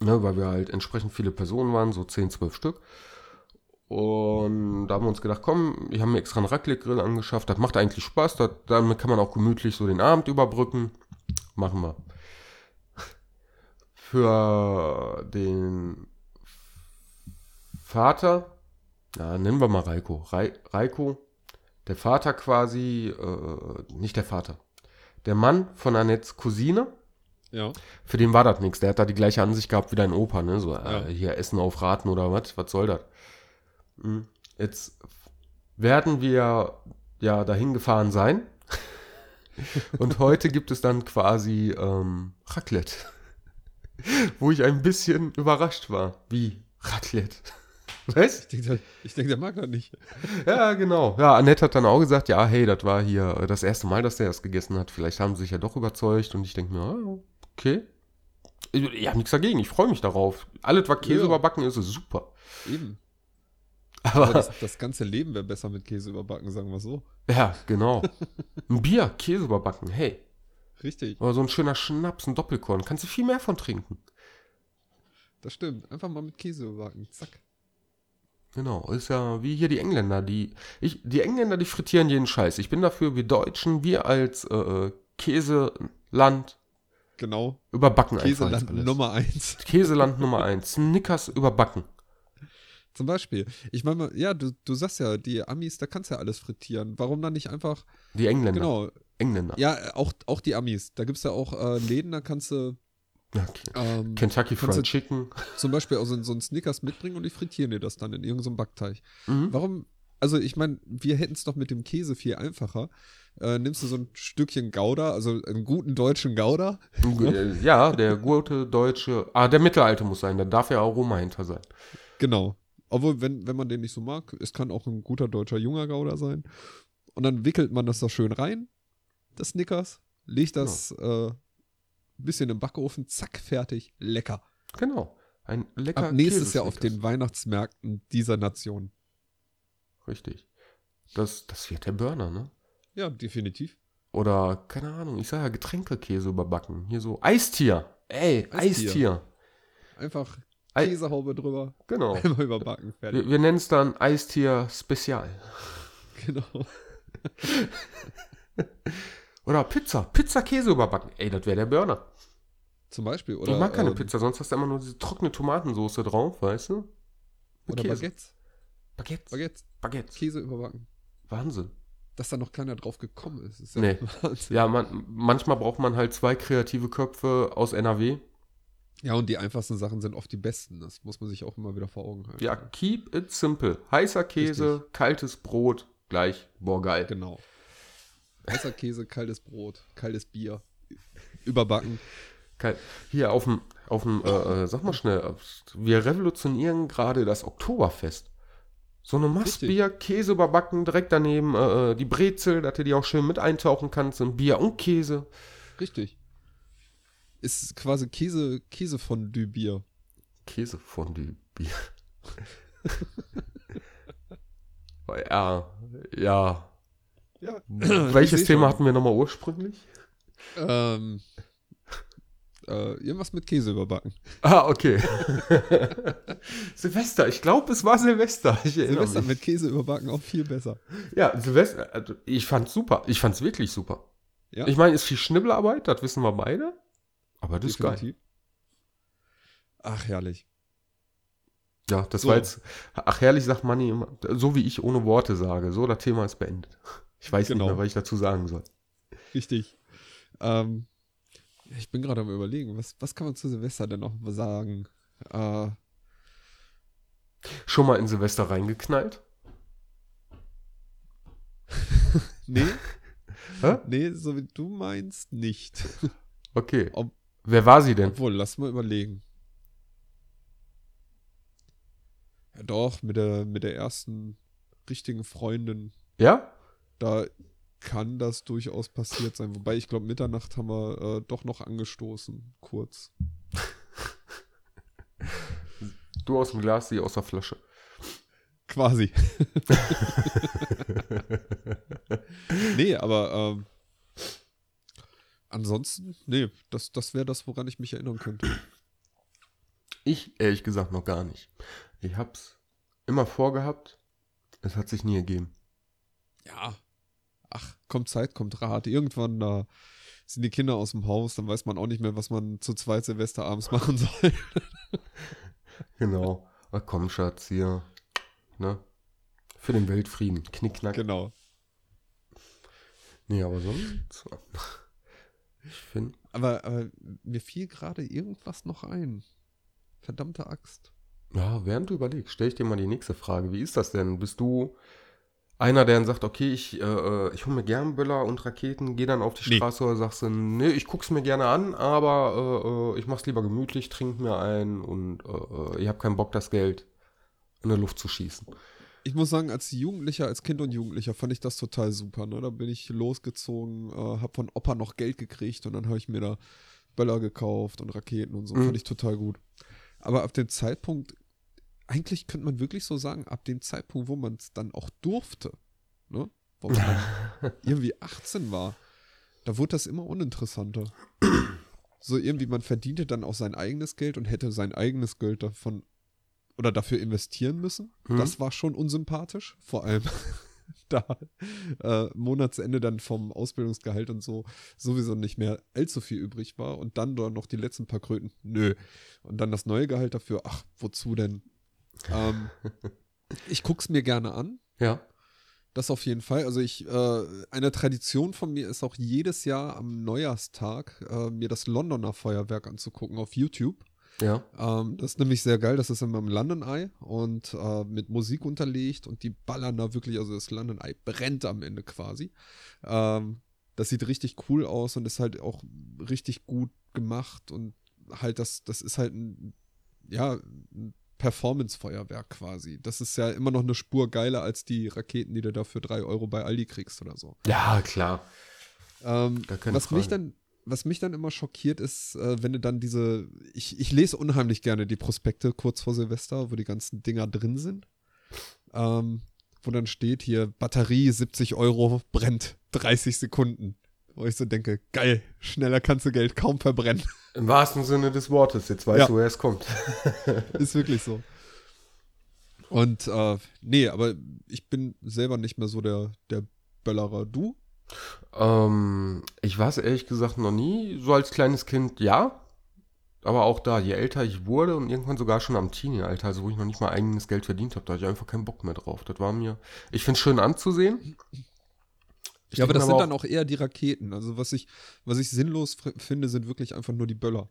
Ne, weil wir halt entsprechend viele Personen waren, so 10, 12 Stück. Und da haben wir uns gedacht, komm, wir haben mir extra einen Raclette-Grill angeschafft. Das macht eigentlich Spaß. Das, damit kann man auch gemütlich so den Abend überbrücken. Machen wir. Für den Vater, ja, nennen wir mal Reiko. Rei, Reiko, der Vater quasi, äh, nicht der Vater. Der Mann von Annettes Cousine, Ja. für den war das nichts. Der hat da die gleiche Ansicht gehabt wie dein Opa, ne? So, Ja. äh, hier Essen auf Raten oder was? Was soll das? Hm. Jetzt werden wir ja dahin gefahren sein. [LAUGHS] Und heute gibt es dann quasi ähm, Raclette. [LAUGHS] Wo ich ein bisschen überrascht war. Wie? Raclette? Was? Ich denke, denk, der mag das nicht. Ja, genau. Ja, Annette hat dann auch gesagt, ja, hey, das war hier das erste Mal, dass der das gegessen hat. Vielleicht haben sie sich ja doch überzeugt. Und ich denke mir, ah, okay. Ich, ich habe nichts dagegen. Ich freue mich darauf. Alles, was Käse Ja. überbacken ist, ist super. Eben. Aber Aber, das, das ganze Leben wäre besser mit Käse überbacken, sagen wir so. ja, genau. Ein Bier, Käse überbacken, hey. Richtig, Oder so ein schöner Schnaps, ein Doppelkorn. Kannst du viel mehr von trinken. das stimmt. Einfach mal mit Käse überbacken. Zack. Genau, ist ja wie hier die Engländer, die ich die Engländer, die frittieren jeden Scheiß. Ich bin dafür, wir Deutschen, wir als äh, Käseland Genau. überbacken einfach Käseland jetzt alles. Nummer eins. Käseland Nummer [LAUGHS] 1. Snickers überbacken. Zum Beispiel. Ich meine, ja, du, du sagst ja, die Amis, da kannst du ja alles frittieren. Warum dann nicht einfach, Die Engländer. genau, Engländer. ja, auch, auch die Amis. Da gibt es ja auch äh, Läden, da kannst du okay. Ähm, Kentucky Fried Chicken. zum Beispiel auch so, so einen Snickers mitbringen und die frittieren dir das dann in irgendeinem Backteig. Mhm. Warum? Also ich meine, wir hätten es doch mit dem Käse viel einfacher. Äh, nimmst du so ein Stückchen Gouda, also einen guten deutschen Gouda, Äh, Ja, der gute deutsche. Ah, der mittelalte muss sein. Da darf ja Aroma hinter sein. Genau. Obwohl, wenn, wenn man den nicht so mag, es kann auch ein guter deutscher junger Gouda sein. Und dann wickelt man das da schön rein, das Snickers, legt das äh, ein bisschen im Backofen, zack, fertig, lecker. Genau. Ein lecker Ab nächstes Jahr auf den Weihnachtsmärkten dieser Nation. Richtig. Das, das wird der Burner, ne? Ja, definitiv. Oder, keine Ahnung, ich sage ja Getränkekäse überbacken. Hier so Eistier. Ey, Eistier. Eistier. Einfach Ei- Käsehaube drüber, Genau. [LAUGHS] einmal überbacken, fertig. Wir, wir nennen es dann Eistier Spezial. [LAUGHS] Genau. [LAUGHS] Oder Pizza. Pizza Käse überbacken. Ey, das wäre der Burner. Zum Beispiel. Oder, ich mag keine ähm, Pizza, sonst hast du immer nur diese trockene Tomatensoße drauf, weißt du? Mit Oder Käse. Baguettes. Baguettes. Baguettes. Baguettes. Käse überbacken. Wahnsinn. Dass da noch keiner drauf gekommen ist. ist ja Nee. [LAUGHS] Wahnsinn. Ja, man, manchmal braucht man halt zwei kreative Köpfe aus NRW. Ja, und die einfachsten Sachen sind oft die besten. Das muss man sich auch immer wieder vor Augen halten. Ja, keep it simple. Heißer Käse, kaltes Brot, gleich, boah, geil. Genau. Heißer Käse, kaltes Brot, kaltes Bier. Überbacken. Hier auf dem, auf dem, äh, äh, sag mal schnell, wir revolutionieren gerade das Oktoberfest. So eine Mastbier, Käse überbacken, direkt daneben äh, äh, die Brezel, dass du die auch schön mit eintauchen kannst, in Bier und Käse. Richtig. Ist quasi Käse, Käsefondue-Bier. Käsefondue Bier. [LAUGHS] ja, ja. Ja. Welches Thema hatten wir nochmal ursprünglich? Ähm, äh, irgendwas mit Käse überbacken. Ah, okay. [LAUGHS] Silvester, ich glaube, es war Silvester. Silvester mich. mit Käse überbacken auch viel besser. Ja, Silvester, also ich fand's super. Ich fand's wirklich super. Ja. Ich meine, ist viel Schnibbelarbeit, das wissen wir beide. Aber das ist geil. Definitiv. Ach, herrlich. Ja, das So. war jetzt, ach herrlich, sagt Manni immer, so wie ich ohne Worte sage. So, das Thema ist beendet. Ich weiß Genau. nicht mehr, was ich dazu sagen soll. Richtig. Ähm, ich bin gerade am überlegen, was, was kann man zu Silvester denn noch sagen? Äh, Schon mal in Silvester reingeknallt? [LAUGHS] nee, [LAUGHS] Hä? nee, so wie du meinst, nicht. Okay. Ob- Wer war sie denn? Obwohl, lass mal überlegen. Ja, doch, mit der, mit der ersten richtigen Freundin, Ja? Da kann das durchaus passiert sein. Wobei, ich glaube, Mitternacht haben wir äh, doch noch angestoßen, kurz. Du aus dem Glas, sie aus der Flasche. Quasi. nee, aber ähm, ansonsten, nee, das, das wäre das, woran ich mich erinnern könnte. Ich ehrlich gesagt noch gar nicht. Ich hab's immer vorgehabt. Es hat sich nie ergeben. Ja. Ach, kommt Zeit, kommt Rat. Irgendwann da sind die Kinder aus dem Haus, dann weiß man auch nicht mehr, was man zu zweit Silvester abends [LAUGHS] machen soll. Genau. Ach komm, Schatz, hier. Ne? Für den Weltfrieden. Knickknack. genau. Nee, aber sonst. Ich finde. Aber, aber mir fiel gerade irgendwas noch ein. Verdammte Axt. Ja, während du überlegst, stell ich dir mal die nächste Frage. Wie ist das denn? Bist du einer, der dann sagt, okay, ich, äh, äh, ich hole mir gern Böller und Raketen, gehe dann auf die Nee. Straße oder sagst du, nee, ich guck's mir gerne an, aber äh, äh, ich mach's lieber gemütlich, trink mir ein und äh, äh, ich habe keinen Bock, das Geld in der Luft zu schießen. Ich muss sagen, als Jugendlicher, als Kind und Jugendlicher fand ich das total super. Ne? Da bin ich losgezogen, äh, hab von Opa noch Geld gekriegt und dann habe ich mir da Böller gekauft und Raketen und so. Mhm. Fand ich total gut. Aber ab dem Zeitpunkt, eigentlich könnte man wirklich so sagen, ab dem Zeitpunkt, wo man es dann auch durfte, ne? wo man dann [LAUGHS] irgendwie 18 war, da wurde das immer uninteressanter. So irgendwie, man verdiente dann auch sein eigenes Geld und hätte sein eigenes Geld davon oder dafür investieren müssen. Mhm. Das war schon unsympathisch, vor allem [LAUGHS] da äh, Monatsende dann vom Ausbildungsgehalt und so sowieso nicht mehr allzu viel übrig war und dann dort noch die letzten paar Kröten, nö. Und dann das neue Gehalt dafür, ach, wozu denn? Ähm, ich guck's mir gerne an. Ja. Das auf jeden Fall. Also ich, äh, eine Tradition von mir ist auch jedes Jahr am Neujahrstag äh, mir das Londoner Feuerwerk anzugucken auf YouTube. Ja. Ähm, das ist nämlich sehr geil. Das ist immer im London Eye und äh, mit Musik unterlegt und die ballern da wirklich, also das London Eye brennt am Ende quasi. Ähm, das sieht richtig cool aus und ist halt auch richtig gut gemacht und halt das, das ist halt ein, ja, ein Performance-Feuerwerk quasi. Das ist ja immer noch eine Spur geiler als die Raketen, die du da für drei Euro bei Aldi kriegst oder so. Ja, klar. Ähm, was mich dann was mich dann immer schockiert ist, äh, wenn du dann diese, ich, ich lese unheimlich gerne die Prospekte kurz vor Silvester, wo die ganzen Dinger drin sind. Ähm, wo dann steht hier, Batterie 70 Euro, brennt 30 Sekunden. Wo ich so denke, geil, schneller kannst du Geld kaum verbrennen. Im wahrsten Sinne des Wortes, jetzt weißt ja. du, woher es kommt. [LAUGHS] ist wirklich so. Und äh, nee, aber ich bin selber nicht mehr so der, der Böllerer. Du? Ähm, ich war es ehrlich gesagt noch nie. So als kleines Kind ja. Aber auch da, je älter ich wurde und irgendwann sogar schon am Teenie-Alter, also wo ich noch nicht mal eigenes Geld verdient habe, da hatte ich einfach keinen Bock mehr drauf. Das war mir. Ich finde es schön anzusehen. Ich ja, aber das sind dann auch eher die Raketen. Also was ich, was ich sinnlos finde, sind wirklich einfach nur die Böller.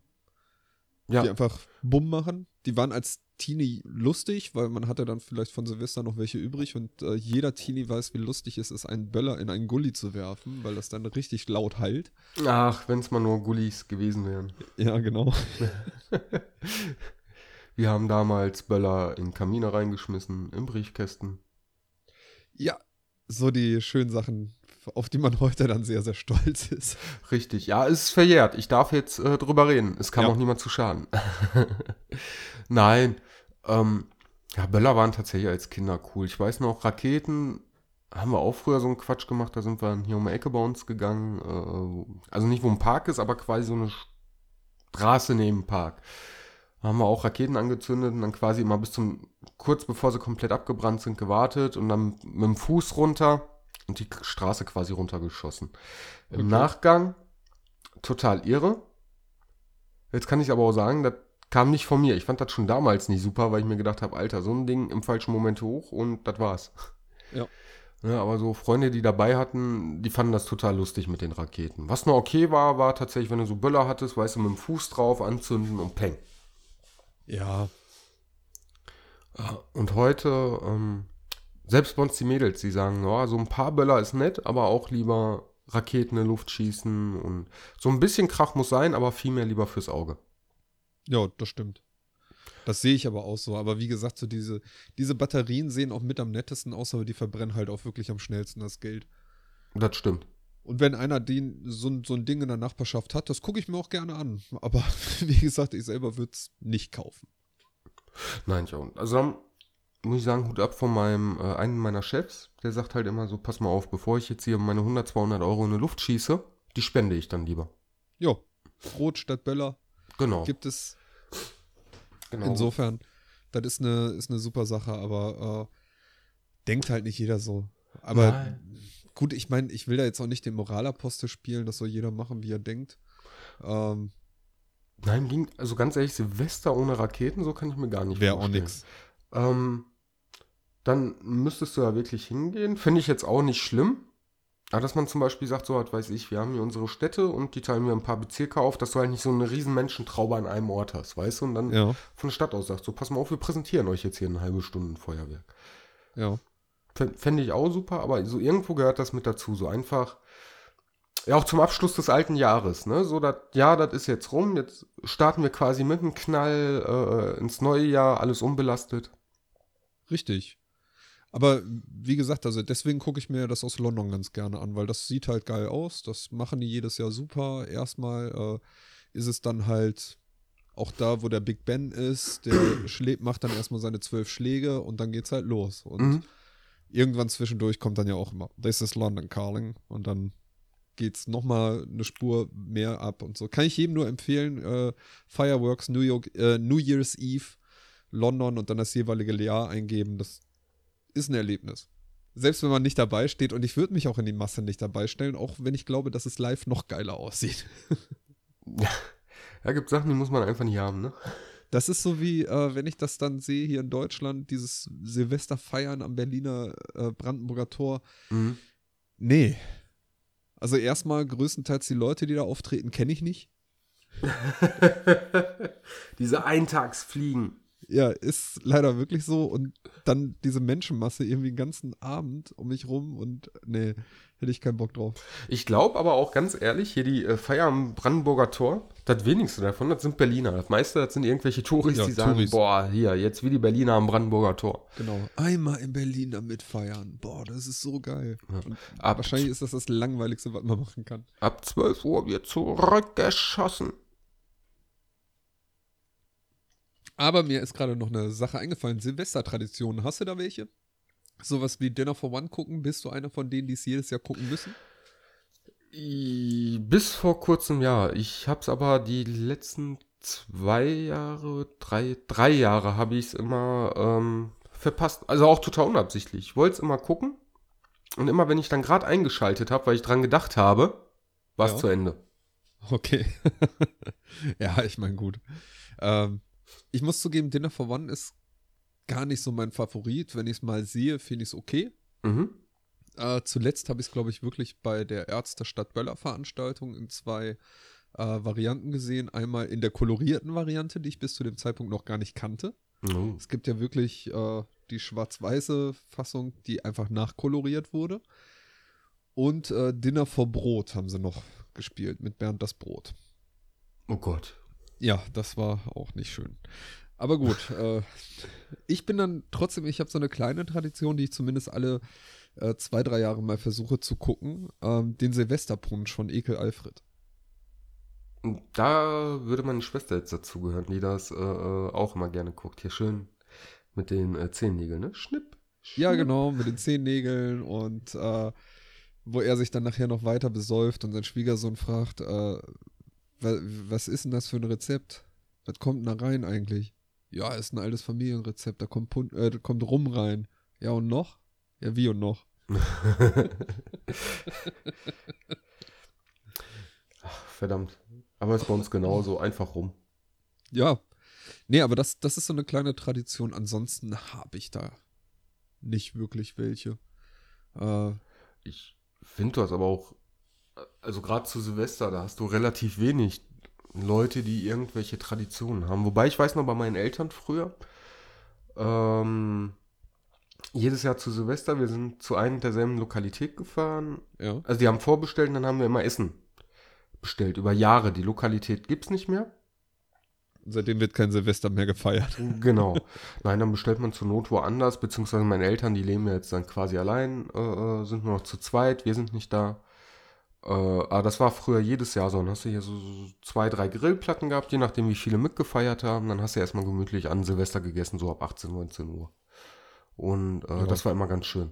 Ja. Die einfach Bumm machen. Die waren als Teenie lustig, weil man hatte dann vielleicht von Silvester noch welche übrig und äh, jeder Teenie weiß, wie lustig es ist, einen Böller in einen Gully zu werfen, weil das dann richtig laut halt. Ach, wenn es mal nur Gullis gewesen wären. Ja, genau. [LAUGHS] Wir haben damals Böller in Kamine reingeschmissen, in Briefkästen. Ja, so die schönen Sachen, auf die man heute dann sehr, sehr stolz ist. Richtig, ja, es ist verjährt. Ich darf jetzt äh, drüber reden. Es kann ja. auch niemand zu schaden. [LAUGHS] Nein, ähm, ja, Böller waren tatsächlich als Kinder cool. Ich weiß noch, Raketen haben wir auch früher so einen Quatsch gemacht. Da sind wir hier um die Ecke bei uns gegangen. Äh, also nicht, wo ein Park ist, aber quasi so eine Straße neben dem Park. Da haben wir auch Raketen angezündet und dann quasi immer bis zum, kurz bevor sie komplett abgebrannt sind, gewartet und dann mit dem Fuß runter und die Straße quasi runtergeschossen. Im okay. Nachgang total irre. Jetzt kann ich aber auch sagen, das kam nicht von mir. Ich fand das schon damals nicht super, weil ich mir gedacht habe, Alter, so ein Ding im falschen Moment hoch und das war's. Ja. ja. Aber so Freunde, die dabei hatten, die fanden das total lustig mit den Raketen. Was noch okay war, war tatsächlich, wenn du so Böller hattest, weißt du, mit dem Fuß drauf anzünden und peng. Ja. Und heute, ähm, selbst bei uns die Mädels, die sagen, oh, so ein paar Böller ist nett, aber auch lieber Raketen in die Luft schießen und so ein bisschen Krach muss sein, aber viel mehr lieber fürs Auge. Ja, das stimmt. Das sehe ich aber auch so. Aber wie gesagt, so diese, diese Batterien sehen auch mit am nettesten aus, aber die verbrennen halt auch wirklich am schnellsten das Geld. Das stimmt. Und wenn einer den, so, so ein Ding in der Nachbarschaft hat, das gucke ich mir auch gerne an. Aber [LAUGHS] wie gesagt, ich selber würde es nicht kaufen. Nein, ich auch. Also muss ich sagen, Hut ab von meinem, äh, einen meiner Chefs. Der sagt halt immer so, pass mal auf, bevor ich jetzt hier meine 100, 200 Euro in die Luft schieße, die spende ich dann lieber. Jo, Rot statt Böller. Genau. Gibt es. Genau. Insofern, das ist eine, ist eine super Sache, aber äh, denkt halt nicht jeder so. Aber Nein. gut, ich meine, ich will da jetzt auch nicht den Moralapostel spielen, das soll jeder machen, wie er denkt. Ähm, Nein, ging, also ganz ehrlich, Silvester ohne Raketen, so kann ich mir gar nicht Wäre auch nix. Ähm, dann müsstest du da wirklich hingehen. Finde ich jetzt auch nicht schlimm. Aber dass man zum Beispiel sagt, so was weiß ich, wir haben hier unsere Städte und die teilen wir ein paar Bezirke auf, dass du halt nicht so eine riesen Menschentraube an einem Ort hast, weißt du? Und dann ja. von der Stadt aus sagst, so pass mal auf, wir präsentieren euch jetzt hier eine halbe Stunde Feuerwerk. Ja. Fände ich auch super, aber so irgendwo gehört das mit dazu, so einfach, ja auch zum Abschluss des alten Jahres, ne? So, das ja, das ist jetzt rum, jetzt starten wir quasi mit einem Knall äh, ins neue Jahr, alles unbelastet. Richtig. Aber wie gesagt, also deswegen gucke ich mir das aus London ganz gerne an, weil das sieht halt geil aus. Das machen die jedes Jahr super. Erstmal äh, ist es dann halt auch da, wo der Big Ben ist, der [CLEARS THROAT] schlägt, macht dann erstmal seine zwölf Schläge und dann geht's halt los. Und mhm. irgendwann zwischendurch kommt dann ja auch immer, this is London Calling und dann geht's nochmal eine Spur mehr ab und so. Kann ich jedem nur empfehlen, äh, Fireworks New York, äh, New Year's Eve, London und dann das jeweilige Jahr eingeben. Das ist ein Erlebnis. Selbst wenn man nicht dabei steht und ich würde mich auch in die Masse nicht dabei stellen, auch wenn ich glaube, dass es live noch geiler aussieht. [LAUGHS] ja, ja, gibt Sachen, die muss man einfach nicht haben, ne? Das ist so wie, äh, wenn ich das dann sehe hier in Deutschland, dieses Silvesterfeiern am Berliner äh, Brandenburger Tor. Mhm. Nee. Also erstmal größtenteils die Leute, die da auftreten, kenne ich nicht. [LAUGHS] Diese Eintagsfliegen. Ja, ist leider wirklich so. Und dann diese Menschenmasse irgendwie den ganzen Abend um mich rum und nee, hätte ich keinen Bock drauf. Ich glaube aber auch ganz ehrlich, hier die äh, Feier am Brandenburger Tor, das wenigste davon, das sind Berliner. Das meiste, das sind irgendwelche Touris, Ja, die sagen, Touris. boah, hier, jetzt wie die Berliner am Brandenburger Tor. Genau. Einmal in Berlin damit feiern. Boah, das ist so geil. Und Ab, wahrscheinlich ist das das Langweiligste, was man machen kann. ab 12 Uhr wird zurückgeschossen. Aber mir ist gerade noch eine Sache eingefallen. Silvestertraditionen. Hast du da welche? Sowas wie Dinner for One gucken? Bist du einer von denen, die es jedes Jahr gucken müssen? Bis vor kurzem ja. Ich hab's aber die letzten zwei Jahre, drei, drei Jahre habe ich es immer ähm, verpasst. Also auch total unabsichtlich. Ich wollte es immer gucken. Und immer wenn ich dann gerade eingeschaltet habe, weil ich dran gedacht habe, war es Ja. zu Ende. Okay. [LAUGHS] ja, ich meine, gut. Ähm, ich muss zugeben, Dinner for One ist gar nicht so mein Favorit. Wenn ich es mal sehe, finde ich es okay. Mhm. Äh, zuletzt habe ich es, glaube ich, wirklich bei der Ärzte Stadt Böller Veranstaltung in zwei äh, Varianten gesehen. Einmal in der kolorierten Variante, die ich bis zu dem Zeitpunkt noch gar nicht kannte. Oh. Es gibt ja wirklich äh, die schwarz-weiße Fassung, die einfach nachkoloriert wurde. Und äh, Dinner vor Brot haben sie noch gespielt mit Bernd das Brot. oh Gott. Ja, das war auch nicht schön. Aber gut, [LAUGHS] äh, ich bin dann trotzdem, ich habe so eine kleine Tradition, die ich zumindest alle äh, zwei, drei Jahre mal versuche zu gucken. Ähm, den Silvesterpunsch von Ekel Alfred. Da würde meine Schwester jetzt dazugehören, die das äh, äh, auch immer gerne guckt. Hier schön mit den äh, Zehennägeln, ne? Schnipp. Ja, schnipp. genau, mit den Zehennägeln und äh, wo er sich dann nachher noch weiter besäuft und sein Schwiegersohn fragt, äh, was ist denn das für ein Rezept? Was kommt denn da rein eigentlich? Ja, ist ein altes Familienrezept, da kommt, Pun äh, da kommt Rum rein. Ja, und noch? Ja, wie und noch? [LAUGHS] Verdammt. Aber ist bei uns genauso. Einfach rum. Ja. Nee, aber das, das ist so eine kleine Tradition. Ansonsten habe ich da nicht wirklich welche. Äh, Ich finde, du hast aber auch, also gerade zu Silvester, da hast du relativ wenig Leute, die irgendwelche Traditionen haben. Wobei ich weiß noch bei meinen Eltern früher, ähm, jedes Jahr zu Silvester, wir sind zu einer derselben Lokalität gefahren. ja. Also die haben vorbestellt und dann haben wir immer Essen bestellt. Über Jahre. Die Lokalität gibt es nicht mehr. Seitdem wird kein Silvester mehr gefeiert. [LAUGHS] Genau. Nein, dann bestellt man zur Not woanders, beziehungsweise meine Eltern, die leben ja jetzt dann quasi allein, äh, äh, sind nur noch zu zweit, wir sind nicht da. Äh, aber das war früher jedes Jahr so. Dann hast du hier so, so zwei, drei Grillplatten gehabt, je nachdem, wie viele mitgefeiert haben. Dann hast du erstmal gemütlich an Silvester gegessen, so ab 18, 19 Uhr. Und äh, Ja. das war immer ganz schön.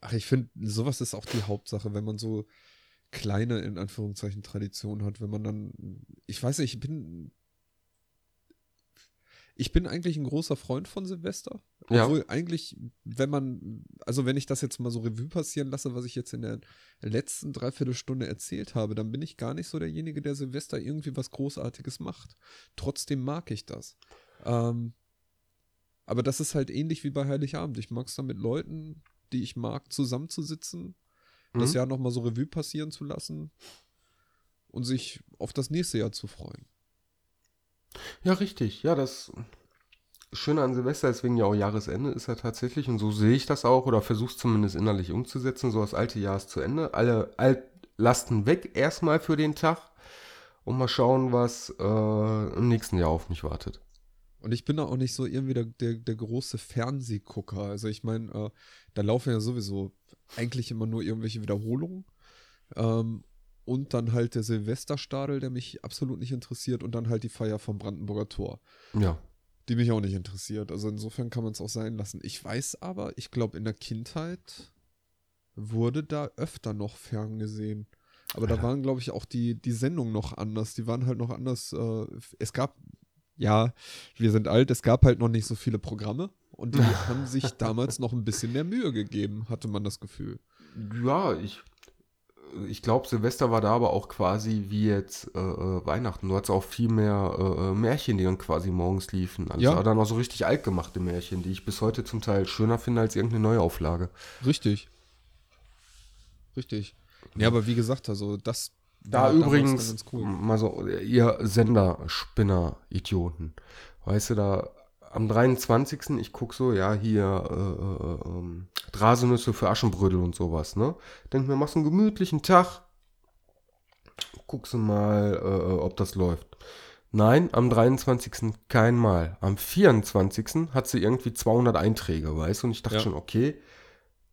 Ach, ich finde, sowas ist auch die Hauptsache, wenn man so kleine, in Anführungszeichen, Traditionen hat, wenn man dann, ich weiß nicht, ich bin, ich bin eigentlich ein großer Freund von Silvester. Ja. Obwohl eigentlich, wenn man, also wenn ich das jetzt mal so Revue passieren lasse, was ich jetzt in der letzten Dreiviertelstunde erzählt habe, dann bin ich gar nicht so derjenige, der Silvester irgendwie was Großartiges macht. Trotzdem mag ich das. Ähm, aber das ist halt ähnlich wie bei Heiligabend. Ich mag es dann mit Leuten, die ich mag, zusammenzusitzen, das Mhm. Jahr nochmal so Revue passieren zu lassen und sich auf das nächste Jahr zu freuen. Ja, richtig. Ja, das Schöne an Silvester, deswegen ja auch Jahresende, ist ja tatsächlich, und so sehe ich das auch, oder versuche es zumindest innerlich umzusetzen, so das alte Jahr ist zu Ende. Alle Altlasten weg erstmal für den Tag und mal schauen, was äh, im nächsten Jahr auf mich wartet. Und ich bin da auch nicht so irgendwie der, der, der große Fernsehgucker. Also ich meine, äh, da laufen ja sowieso eigentlich immer nur irgendwelche Wiederholungen. Ähm, und dann halt der Silvesterstadel, der mich absolut nicht interessiert. Und dann halt die Feier vom Brandenburger Tor, Ja. die mich auch nicht interessiert. Also insofern kann man es auch sein lassen. Ich weiß aber, ich glaube, in der Kindheit wurde da öfter noch ferngesehen. Aber da Ja. waren, glaube ich, auch die, die Sendungen noch anders. Die waren halt noch anders. Äh, es gab, ja, wir sind alt, es gab halt noch nicht so viele Programme. Und die [LAUGHS] haben sich damals noch ein bisschen mehr Mühe gegeben, hatte man das Gefühl. Ja, ich ich glaube, Silvester war da aber auch quasi wie jetzt äh, äh, Weihnachten. Du hattest auch viel mehr äh, äh, Märchen, die dann quasi morgens liefen. Also Ja. dann auch so richtig altgemachte Märchen, die ich bis heute zum Teil schöner finde als irgendeine Neuauflage. Richtig. Richtig. Ja, aber wie gesagt, also das. Da übrigens, cool. mal so, ihr Sender-Spinner-Idioten. Weißt du, da am 23. ich guck so, ja, hier äh, äh, ähm, Drasenüsse für Aschenbrödel und sowas, ne? Denk mir, machst einen gemütlichen Tag. Guckst du mal, äh, äh, ob das läuft. Nein, am 23. kein Mal. Am 24. hat sie irgendwie 200 Einträge, weißt du? Und ich dachte Ja. schon, okay,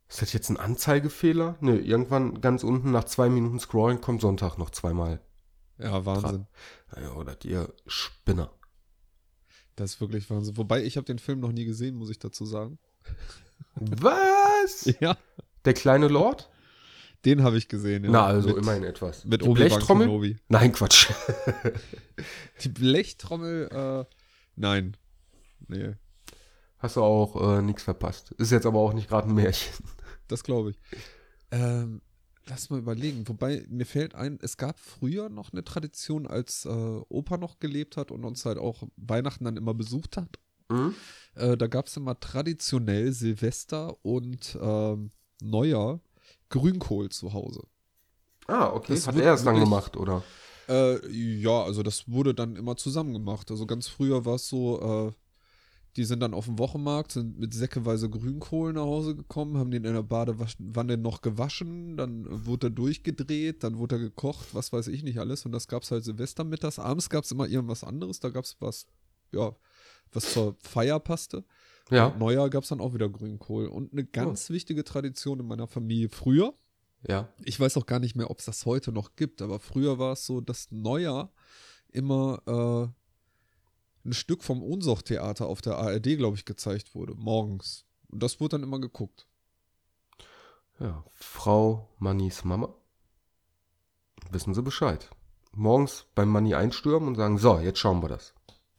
ist das jetzt ein Anzeigefehler? Nö, irgendwann ganz unten nach zwei Minuten Scrollen kommt Sonntag noch zweimal. Ja, Wahnsinn. Ja, oder ihr Spinner. Das ist wirklich Wahnsinn. Wobei, ich habe den Film noch nie gesehen, muss ich dazu sagen. Was? [LAUGHS] Ja. Der kleine Lord? Den habe ich gesehen, ja. Na, also mit, immerhin etwas. Mit Die Obi-Wan Blechtrommel? Kenobi. Nein, Quatsch. [LAUGHS] Die Blechtrommel, äh, nein. Nee, Hast du auch äh, nichts verpasst. Ist jetzt aber auch nicht gerade ein Märchen. das glaube ich. Ähm, lass mal überlegen. Wobei, mir fällt ein, es gab früher noch eine Tradition, als äh, Opa noch gelebt hat und uns halt auch Weihnachten dann immer besucht hat. Mhm. Äh, da gab es immer traditionell Silvester und ähm, Neujahr Grünkohl zu Hause. Ah, okay. Das Hat er es dann gemacht, oder? Äh, ja, also das wurde dann immer zusammen gemacht. Also ganz früher war es so, äh, die sind dann auf dem Wochenmarkt, sind mit säckeweise Grünkohl nach Hause gekommen, haben den in der Badewanne noch gewaschen, dann wurde er durchgedreht, dann wurde er gekocht, was weiß ich nicht alles. Und das gab es halt Silvester mittags. Abends gab es immer irgendwas anderes, da gab es was, ja, was zur Feier passte. Ja. Und Neujahr gab es dann auch wieder Grünkohl. Und eine ganz wichtige Tradition in meiner Familie früher, Ja. ich weiß auch gar nicht mehr, ob es das heute noch gibt, aber früher war es so, dass Neujahr immer äh, ein Stück vom Ohnsorg-Theater auf der ARD, glaube ich, gezeigt wurde, morgens. Und das wurde dann immer geguckt. Ja. Frau Mannys Mama. Wissen Sie Bescheid. Morgens beim Manni einstürmen und sagen, so, jetzt schauen wir das.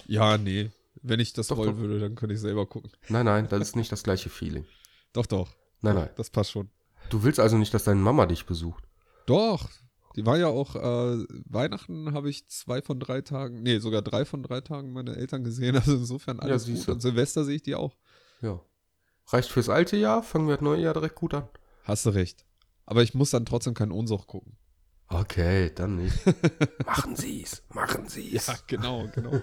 Ja, nee. Wenn ich das Doch, wollen doch. würde, dann könnte ich selber gucken. Nein, nein, das ist nicht das gleiche Feeling. Doch, doch. Nein, nein. Das passt schon. Du willst also nicht, dass deine Mama dich besucht. Doch. Die war ja auch, äh, Weihnachten habe ich zwei von drei Tagen, nee, sogar drei von drei Tagen meine Eltern gesehen. [LAUGHS] Also insofern alles gut. siehste. Und Silvester sehe ich die auch. Ja. Reicht fürs alte Jahr, fangen wir das neue Jahr direkt gut an. Hast du recht. Aber ich muss dann trotzdem keinen Ohnsorg gucken. Okay, dann nicht. [LAUGHS] machen Sie's, machen Sie's. genau, genau. [LAUGHS]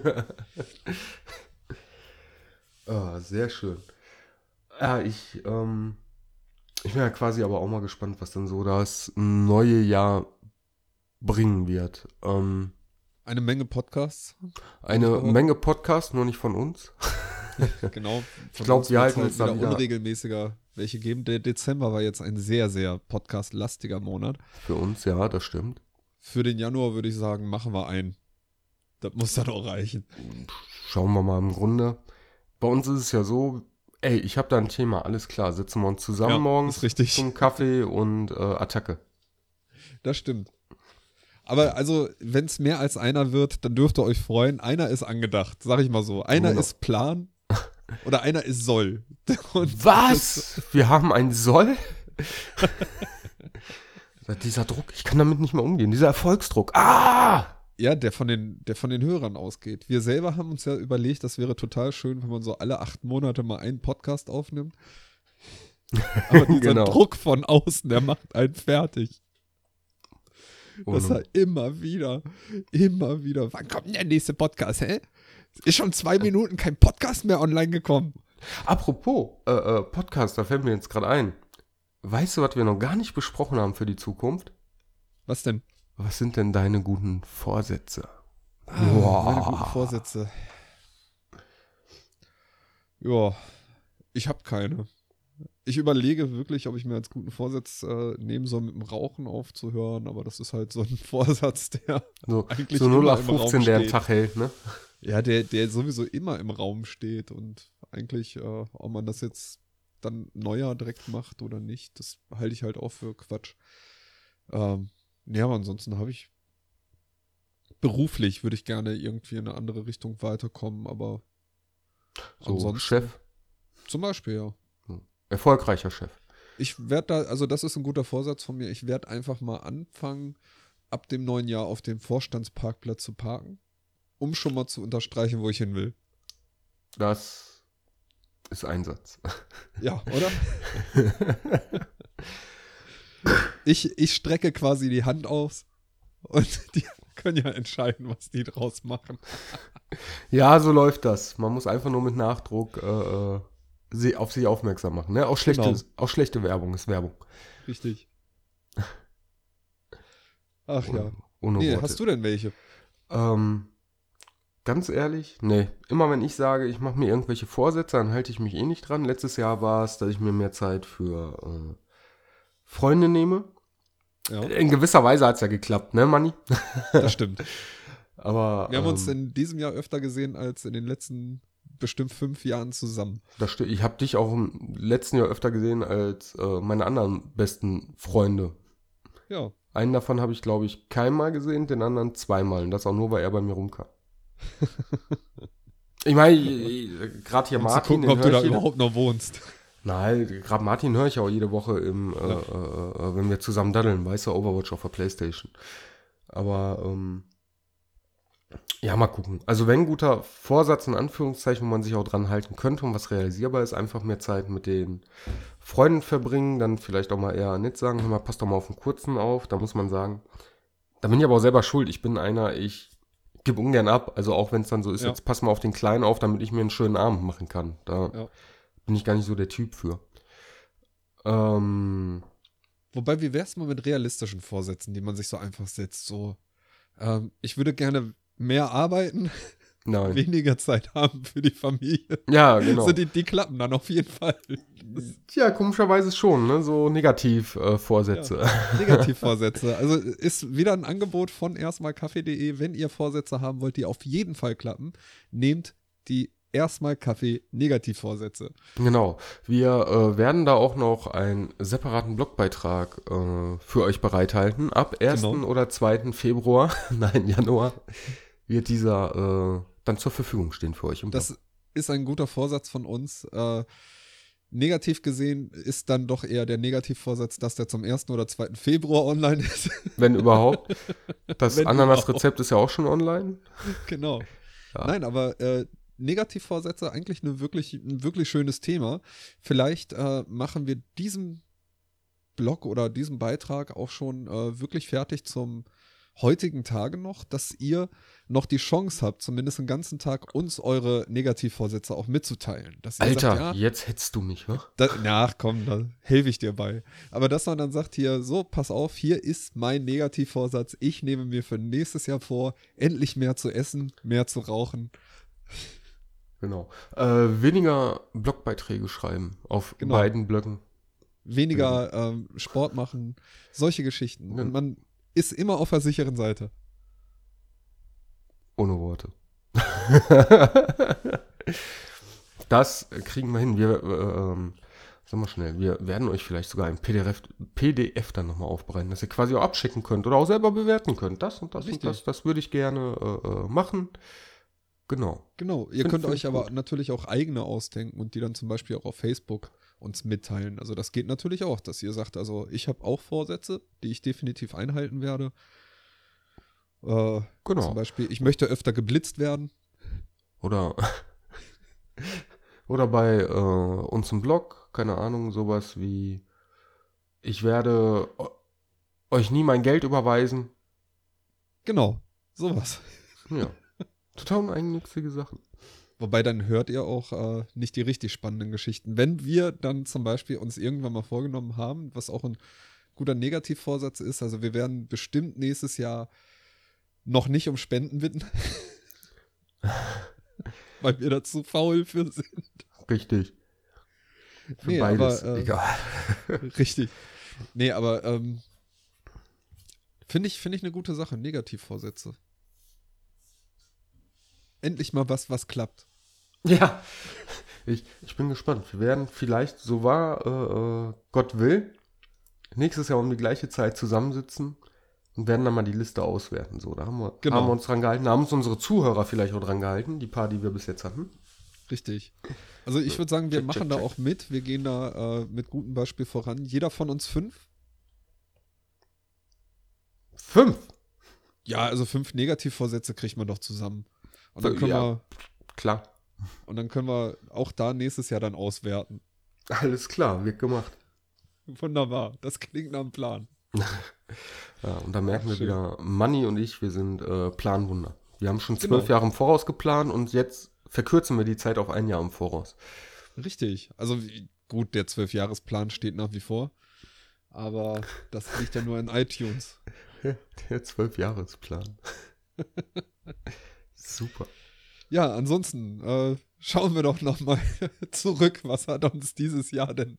Ah, sehr schön. Ja, ich, ähm, ich bin ja quasi aber auch mal gespannt, was dann so das neue Jahr bringen wird. Ähm, Eine Menge Podcasts. eine. Menge Podcasts, nur nicht von uns. [LAUGHS] [LAUGHS] Genau. Ich glaub, wir halten uns da wieder wieder- unregelmäßiger welche geben. Der Dezember war jetzt ein sehr, sehr podcast-lastiger Monat. Für uns, ja, das stimmt. Für den Januar würde ich sagen, machen wir einen. Das muss dann auch reichen. Schauen wir mal im Grunde. Bei uns ist es ja so, ey, ich habe da ein Thema, alles klar, sitzen wir uns zusammen Ja, morgens zum Kaffee und äh, Attacke. Das stimmt. Aber also, wenn es mehr als einer wird, dann dürft ihr euch freuen. Einer ist angedacht, sag ich mal so. Einer Genau. ist Plan oder einer ist Soll. [LAUGHS] Und Was? Wir haben ein Soll? [LAUGHS] dieser Druck, ich kann damit nicht mehr umgehen. Dieser Erfolgsdruck. Ah! Ja, der von, den, der von den Hörern ausgeht. Wir selber haben uns ja überlegt, das wäre total schön, wenn man so alle acht Monate mal einen Podcast aufnimmt. [LAUGHS] Aber dieser Genau. Druck von außen, der macht einen fertig. Das war immer wieder, immer wieder. Wann kommt denn der nächste Podcast, hä? Ist schon zwei Minuten kein Podcast mehr online gekommen. Apropos äh, äh, Podcast, da fällt mir jetzt gerade ein. Weißt du, was wir noch gar nicht besprochen haben für die Zukunft? Was denn? Was sind denn deine guten Vorsätze? Ah, Meine Boah. guten Vorsätze. Ja, ich habe keine. Ich überlege wirklich, ob ich mir als guten Vorsatz äh, nehmen soll, mit dem Rauchen aufzuhören, aber das ist halt so ein [LAUGHS] Vorsatz, der So, Eigentlich so immer 0 auf im Raum 15, der steht. Tag hält, ne? ja, der, der sowieso immer im Raum steht und eigentlich, äh, ob man das jetzt dann Neujahr direkt macht oder nicht, das halte ich halt auch für Quatsch. Ähm, ja, aber ansonsten habe ich beruflich würde ich gerne irgendwie in eine andere Richtung weiterkommen, aber So, Ansonsten- Chef, zum Beispiel ja. Erfolgreicher Chef. Ich werde da, also das ist ein guter Vorsatz von mir, ich werde einfach mal anfangen, ab dem neuen Jahr auf dem Vorstandsparkplatz zu parken, um schon mal zu unterstreichen, wo ich hin will. Das ist Einsatz. [LAUGHS] Ja, oder? [LAUGHS] ich, ich strecke quasi die Hand aus und [LAUGHS] die können ja entscheiden, was die draus machen. Ja, so läuft das. Man muss einfach nur mit Nachdruck äh, äh sie, auf sich aufmerksam machen. Ne? Auch, schlechte, Genau. auch schlechte Werbung ist Werbung. Richtig. [LAUGHS] Ach ja. Ohne Nee, Worte. hast du denn welche? Ähm, ganz ehrlich, nee. Immer wenn ich sage, ich mache mir irgendwelche Vorsätze, dann halte ich mich eh nicht dran. Letztes Jahr war es, dass ich mir mehr Zeit für äh, Freunde nehme. Ja, In gewisser Weise hat es ja geklappt, ne, Manni? das stimmt. [LAUGHS] Aber Wir haben uns ähm, in diesem Jahr öfter gesehen als in den letzten bestimmt fünf Jahren zusammen. das sti- ich habe dich auch im letzten Jahr öfter gesehen als äh, meine anderen besten Freunde. Ja. Einen davon habe ich, glaube ich, keinmal gesehen, den anderen zweimal. Und das auch nur, weil er bei mir rumkam. [LAUGHS] ich meine, gerade hier Um Martin. zu gucken, ob du da jede- überhaupt noch wohnst. Nein, gerade Martin höre ich auch jede Woche im, äh, Ja. äh, äh, wenn wir zusammen daddeln, weißt du, Overwatch auf der Playstation. Aber ähm, ja, mal gucken. Also wenn ein guter Vorsatz in Anführungszeichen, wo man sich auch dran halten könnte und was realisierbar ist, einfach mehr Zeit mit den Freunden verbringen, dann vielleicht auch mal eher nett sagen, hör mal, passt doch mal auf den kurzen auf. Da muss man sagen, da bin ich aber auch selber schuld. Ich bin einer, ich gebe ungern ab. Also auch wenn es dann so ist, Ja. jetzt pass mal auf den Kleinen auf, damit ich mir einen schönen Abend machen kann. Da Ja. bin ich gar nicht so der Typ für. Ähm, Wobei, wie wär's mal mit realistischen Vorsätzen, die man sich so einfach setzt? So, ähm, ich würde gerne mehr arbeiten, [LAUGHS] nein. weniger Zeit haben für die Familie. Ja, genau. So, die, die klappen dann auf jeden Fall. ja, komischerweise schon, ne? So Negativ-Vorsätze. Negativvorsätze. Also ist wieder ein Angebot von erstmal kaffee.de. Wenn ihr Vorsätze haben wollt, die auf jeden Fall klappen, nehmt die erstmal Kaffee Negativvorsätze. Genau. Wir äh, werden da auch noch einen separaten Blogbeitrag äh, für euch bereithalten. Ab 1. Genau. oder 2. Februar, [LAUGHS] nein, Januar, wird dieser äh, dann zur Verfügung stehen für euch. Das ist ein guter Vorsatz von uns. Äh, negativ gesehen ist dann doch eher der Negativvorsatz, dass der zum 1. oder 2. Februar online ist. [LAUGHS] Wenn überhaupt. Das Ananas-Rezept ist ja auch schon online. genau. Ja. Nein, aber äh, Negativvorsätze eigentlich eine wirklich, ein wirklich schönes Thema. Vielleicht äh, machen wir diesen Blog oder diesen Beitrag auch schon äh, wirklich fertig zum heutigen Tage noch, dass ihr noch die Chance habt, zumindest den ganzen Tag uns eure Negativvorsätze auch mitzuteilen. Alter, sagt, ja, jetzt hetzt du mich, wa? da, na, ach komm, da helfe ich dir bei. Aber dass man dann sagt hier, so, pass auf, hier ist mein Negativvorsatz. Ich nehme mir für nächstes Jahr vor, endlich mehr zu essen, mehr zu rauchen. Genau. Äh, weniger Blogbeiträge schreiben auf Genau. beiden Blöcken. weniger ähm, Sport machen, solche Geschichten. Ja. Und man ist immer auf der sicheren Seite. Ohne Worte. [LAUGHS] das kriegen wir hin. Wir, äh, ähm, sag mal schnell, wir werden euch vielleicht sogar ein PDF, PDF dann nochmal aufbereiten, dass ihr quasi auch abschicken könnt oder auch selber bewerten könnt. Das und das Richtig. und das, das würde ich gerne äh, äh, machen. Genau. Genau. Ihr Find- könnt find euch aber gut. natürlich auch eigene ausdenken und die dann zum Beispiel auch auf Facebook uns mitteilen. Also das geht natürlich auch, dass ihr sagt, also ich habe auch Vorsätze, die ich definitiv einhalten werde. Äh, Genau. Zum Beispiel, ich möchte öfter geblitzt werden. Oder, [LAUGHS] oder bei äh, uns im Blog, keine Ahnung, sowas wie, ich werde o- euch nie mein Geld überweisen. Genau, sowas. Ja. Total uneigennützige Sachen. Wobei dann hört ihr auch äh, nicht die richtig spannenden Geschichten. Wenn wir dann zum Beispiel uns irgendwann mal vorgenommen haben, was auch ein guter Negativvorsatz ist, also wir werden bestimmt nächstes Jahr noch nicht um Spenden bitten, [LAUGHS] weil wir da zu faul für sind. Richtig. Für Nee, beides. aber, äh, Egal. [LAUGHS] Richtig. Nee, aber ähm, finde ich, finde ich eine gute Sache, Negativvorsätze. Endlich mal was, was klappt. Ja. Ich, ich bin gespannt. Wir werden vielleicht, so wahr äh, äh, Gott will, nächstes Jahr um die gleiche Zeit zusammensitzen und werden dann mal die Liste auswerten. So, da haben wir, Genau. haben wir uns dran gehalten. Da haben uns unsere Zuhörer vielleicht auch dran gehalten, die paar, die wir bis jetzt hatten. Richtig. Also ich würde sagen, wir Check, machen check, da check. auch mit. Wir gehen da äh, mit gutem Beispiel voran. Jeder von uns fünf. Fünf. Ja, also fünf Negativvorsätze kriegt man doch zusammen. Und dann Ja. können wir, Klar. Und dann können wir auch da nächstes Jahr dann auswerten. Alles klar, wird gemacht. Wunderbar. Das klingt nach einem Plan. [LAUGHS] Ja, und da merken Ach, wir schön. wieder, Manni und ich, wir sind äh, Planwunder. Wir haben schon zwölf Genau. Jahre im Voraus geplant und jetzt verkürzen wir die Zeit auf ein Jahr im Voraus. Richtig. Also gut, der Zwölfjahresplan steht nach wie vor. Aber das liegt ja nur in iTunes. [LAUGHS] Der Zwölfjahresplan. [LAUGHS] Super. Ja, ansonsten äh, schauen wir doch noch mal [LAUGHS] zurück. Was hat uns dieses Jahr denn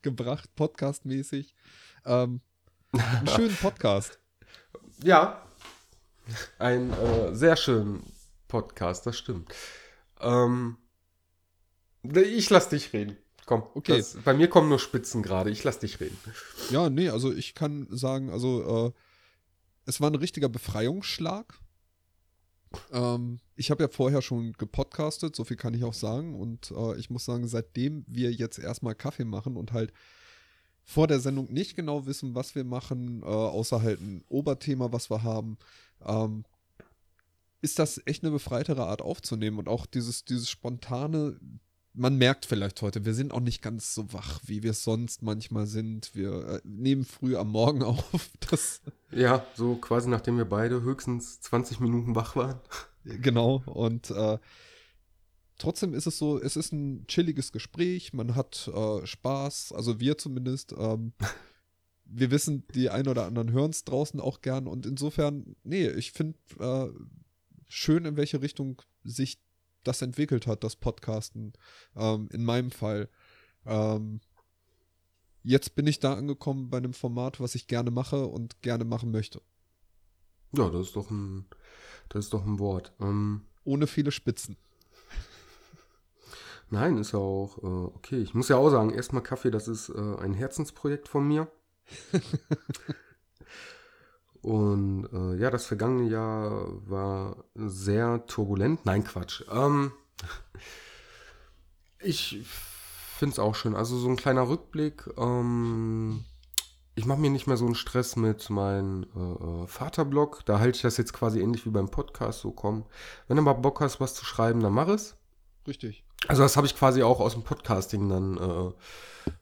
gebracht, podcastmäßig? Ähm, einen schönen Podcast. Ja. Ein äh, sehr schönen Podcast, das stimmt. Ähm, ich lass dich reden. Komm, Okay. Das, bei mir kommen nur Spitzen gerade. Ich lass dich reden. Ja, nee, also ich kann sagen, also äh, es war ein richtiger Befreiungsschlag. Ähm, ich habe ja vorher schon gepodcastet, so viel kann ich auch sagen. Und äh, ich muss sagen, seitdem wir jetzt erstmal Kaffee machen und halt vor der Sendung nicht genau wissen, was wir machen, äh, außer halt ein Oberthema, was wir haben, ähm, ist das echt eine befreitere Art aufzunehmen und auch dieses, dieses spontane, man merkt vielleicht heute, wir sind auch nicht ganz so wach, wie wir sonst manchmal sind. Wir äh, nehmen früh am Morgen [LAUGHS] auf. Das, Ja, so quasi nachdem wir beide höchstens 20 Minuten wach waren. [LAUGHS] genau. Und äh, trotzdem ist es so, es ist ein chilliges Gespräch, man hat äh, Spaß, also wir zumindest. Ähm, [LAUGHS] wir wissen, die ein oder anderen hören es draußen auch gern. Und insofern, nee, ich finde äh, schön, in welche Richtung sich das entwickelt hat, das Podcasten. Ähm, in meinem Fall. Ähm, jetzt bin ich da angekommen bei einem Format, was ich gerne mache und gerne machen möchte. Ja, das ist doch ein, das ist doch ein Wort. Ähm, Ohne viele Spitzen. nein, ist ja auch äh, okay. Ich muss ja auch sagen, erstmal Kaffee, das ist äh, ein Herzensprojekt von mir. [LAUGHS] Und äh, ja, das vergangene Jahr war sehr turbulent. Nein, Quatsch. Ähm, [LAUGHS] ich finde es auch schön. Also so ein kleiner Rückblick. Ähm, ich mache mir nicht mehr so einen Stress mit meinem äh, äh, Vaterblog. Da halte ich das jetzt quasi ähnlich wie beim Podcast so kommen. Wenn du mal Bock hast, was zu schreiben, dann mach es. Richtig. Also das habe ich quasi auch aus dem Podcasting dann äh,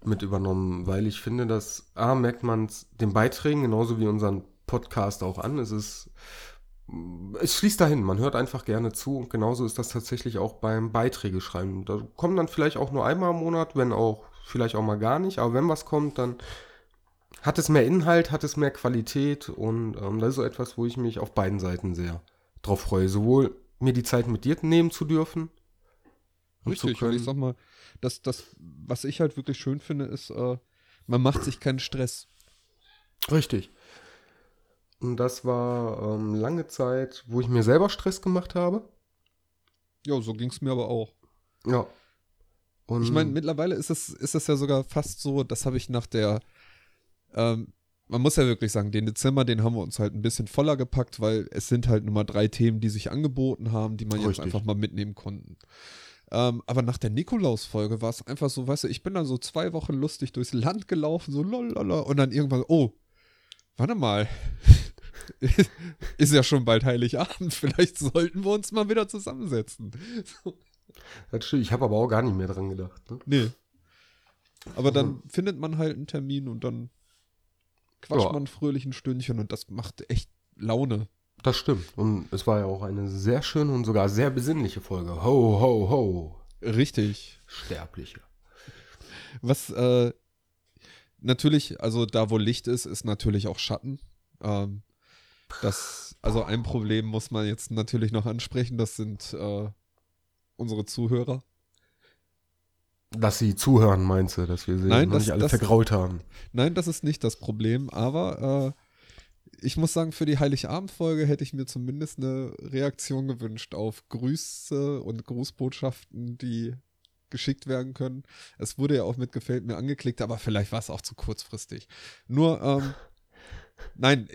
mit übernommen, weil ich finde, dass A, merkt man den Beiträgen genauso wie unseren Podcast auch an. Es ist, es fließt dahin, man hört einfach gerne zu und genauso ist das tatsächlich auch beim Beiträge schreiben. Da kommen dann vielleicht auch nur einmal im Monat, wenn auch vielleicht auch mal gar nicht, aber wenn was kommt, dann hat es mehr Inhalt, hat es mehr Qualität und ähm, das ist so etwas, wo ich mich auf beiden Seiten sehr drauf freue. Sowohl mir die Zeit mit dir nehmen zu dürfen, Richtig. Und ich sag mal, das, das, was ich halt wirklich schön finde, ist, äh, man macht sich keinen Stress. Richtig. Und das war ähm, lange Zeit, wo ich mir selber Stress gemacht habe. Ja, so ging es mir aber auch. Ja. Und Ich meine, mittlerweile ist es, ist es ja sogar fast so, das habe ich nach der, ähm, man muss ja wirklich sagen, den Dezember, den haben wir uns halt ein bisschen voller gepackt, weil es sind halt nur mal drei Themen, die sich angeboten haben, die man jetzt Richtig. einfach mal mitnehmen konnten. Ähm, aber nach der Nikolaus-Folge war es einfach so, weißt du, ich bin dann so zwei Wochen lustig durchs Land gelaufen, so lolala, und dann irgendwann, oh, warte mal. [LAUGHS] ist ja schon bald Heiligabend, vielleicht sollten wir uns mal wieder zusammensetzen. das stimmt, ich habe aber auch gar nicht mehr dran gedacht. Ne? Nee. Aber dann findet man halt einen Termin und dann quatscht Ja. man fröhlich ein Stündchen und das macht echt Laune. Das stimmt. Und es war ja auch eine sehr schöne und sogar sehr besinnliche Folge. Ho, ho, ho. Richtig. Sterbliche. Was äh, natürlich, also da wo Licht ist, ist natürlich auch Schatten. Ähm, das, also ein Problem muss man jetzt natürlich noch ansprechen, das sind äh, unsere Zuhörer. Dass sie zuhören, meinst du, dass wir sie Nein, das- nicht alle das- vergrault haben. Nein, das ist nicht das Problem, aber äh, ich muss sagen, für die Heiligabend-Folge hätte ich mir zumindest eine Reaktion gewünscht auf Grüße und Grußbotschaften, die geschickt werden können. Es wurde ja auch mit Gefällt mir angeklickt, aber vielleicht war es auch zu kurzfristig. Nur, ähm, nein,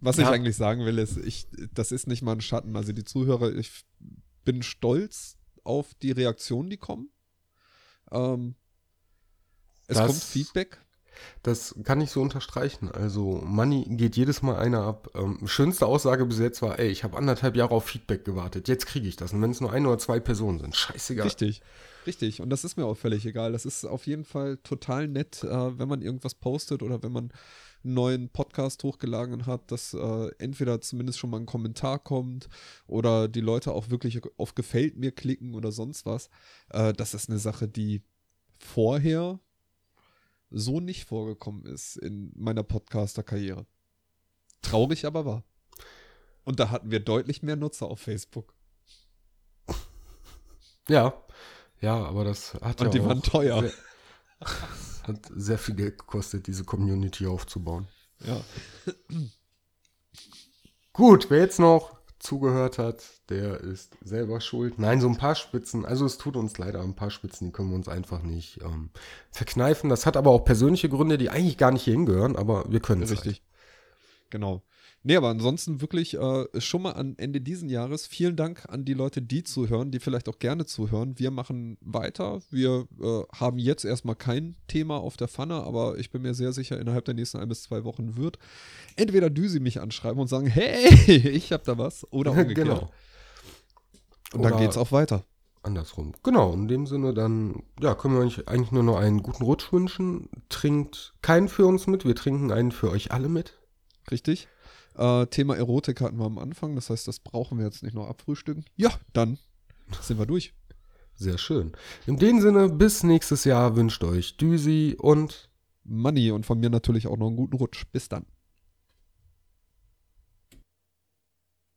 was ich Ja. eigentlich sagen will, ist, ich, das ist nicht mal ein Schatten. Also die Zuhörer, ich bin stolz auf die Reaktionen, die kommen. Ähm, es Das- kommt Feedback. Das kann ich so unterstreichen. Also, Money geht jedes Mal einer ab. Ähm, schönste Aussage bis jetzt war, ey, ich habe anderthalb Jahre auf Feedback gewartet. Jetzt kriege ich das. Und wenn es nur ein oder zwei Personen sind, scheißegal. Richtig. Richtig. Und das ist mir auch völlig egal. Das ist auf jeden Fall total nett, äh, wenn man irgendwas postet oder wenn man einen neuen Podcast hochgeladen hat, dass äh, entweder zumindest schon mal ein Kommentar kommt oder die Leute auch wirklich auf Gefällt mir klicken oder sonst was. Äh, das ist eine Sache, die vorher so nicht vorgekommen ist in meiner Podcaster-Karriere. Traurig aber wahr. Und da hatten wir deutlich mehr Nutzer auf Facebook. Ja. Ja, aber das hat ja Und die auch waren teuer. [LAUGHS] Hat sehr viel Geld gekostet, diese Community aufzubauen. Ja. Gut, wer jetzt noch zugehört hat, der ist selber schuld. Nein, so ein paar Spitzen, also es tut uns leider ein paar Spitzen, die können wir uns einfach nicht ähm, verkneifen. Das hat aber auch persönliche Gründe, die eigentlich gar nicht hier hingehören, aber wir können es. Richtig. Genau. Nee, aber ansonsten wirklich äh, schon mal an Ende diesen Jahres vielen Dank an die Leute, die zuhören, die vielleicht auch gerne zuhören. Wir machen weiter. Wir äh, haben jetzt erstmal kein Thema auf der Pfanne, aber ich bin mir sehr sicher, innerhalb der nächsten ein bis zwei Wochen wird entweder Düsi mich anschreiben und sagen, hey, [LAUGHS] ich hab da was, oder Halt. [LAUGHS] umgekehrt. genau. Und dann Oder geht's auch weiter. Andersrum. Genau, in dem Sinne dann, ja, können wir euch eigentlich nur noch einen guten Rutsch wünschen. Trinkt keinen für uns mit, wir trinken einen für euch alle mit. Richtig? Äh, Thema Erotik hatten wir am Anfang, das heißt, das brauchen wir jetzt nicht noch abfrühstücken. Ja, dann sind wir durch. Sehr schön. In dem Sinne, bis nächstes Jahr wünscht euch Düsi und Money und von mir natürlich auch noch einen guten Rutsch. Bis dann.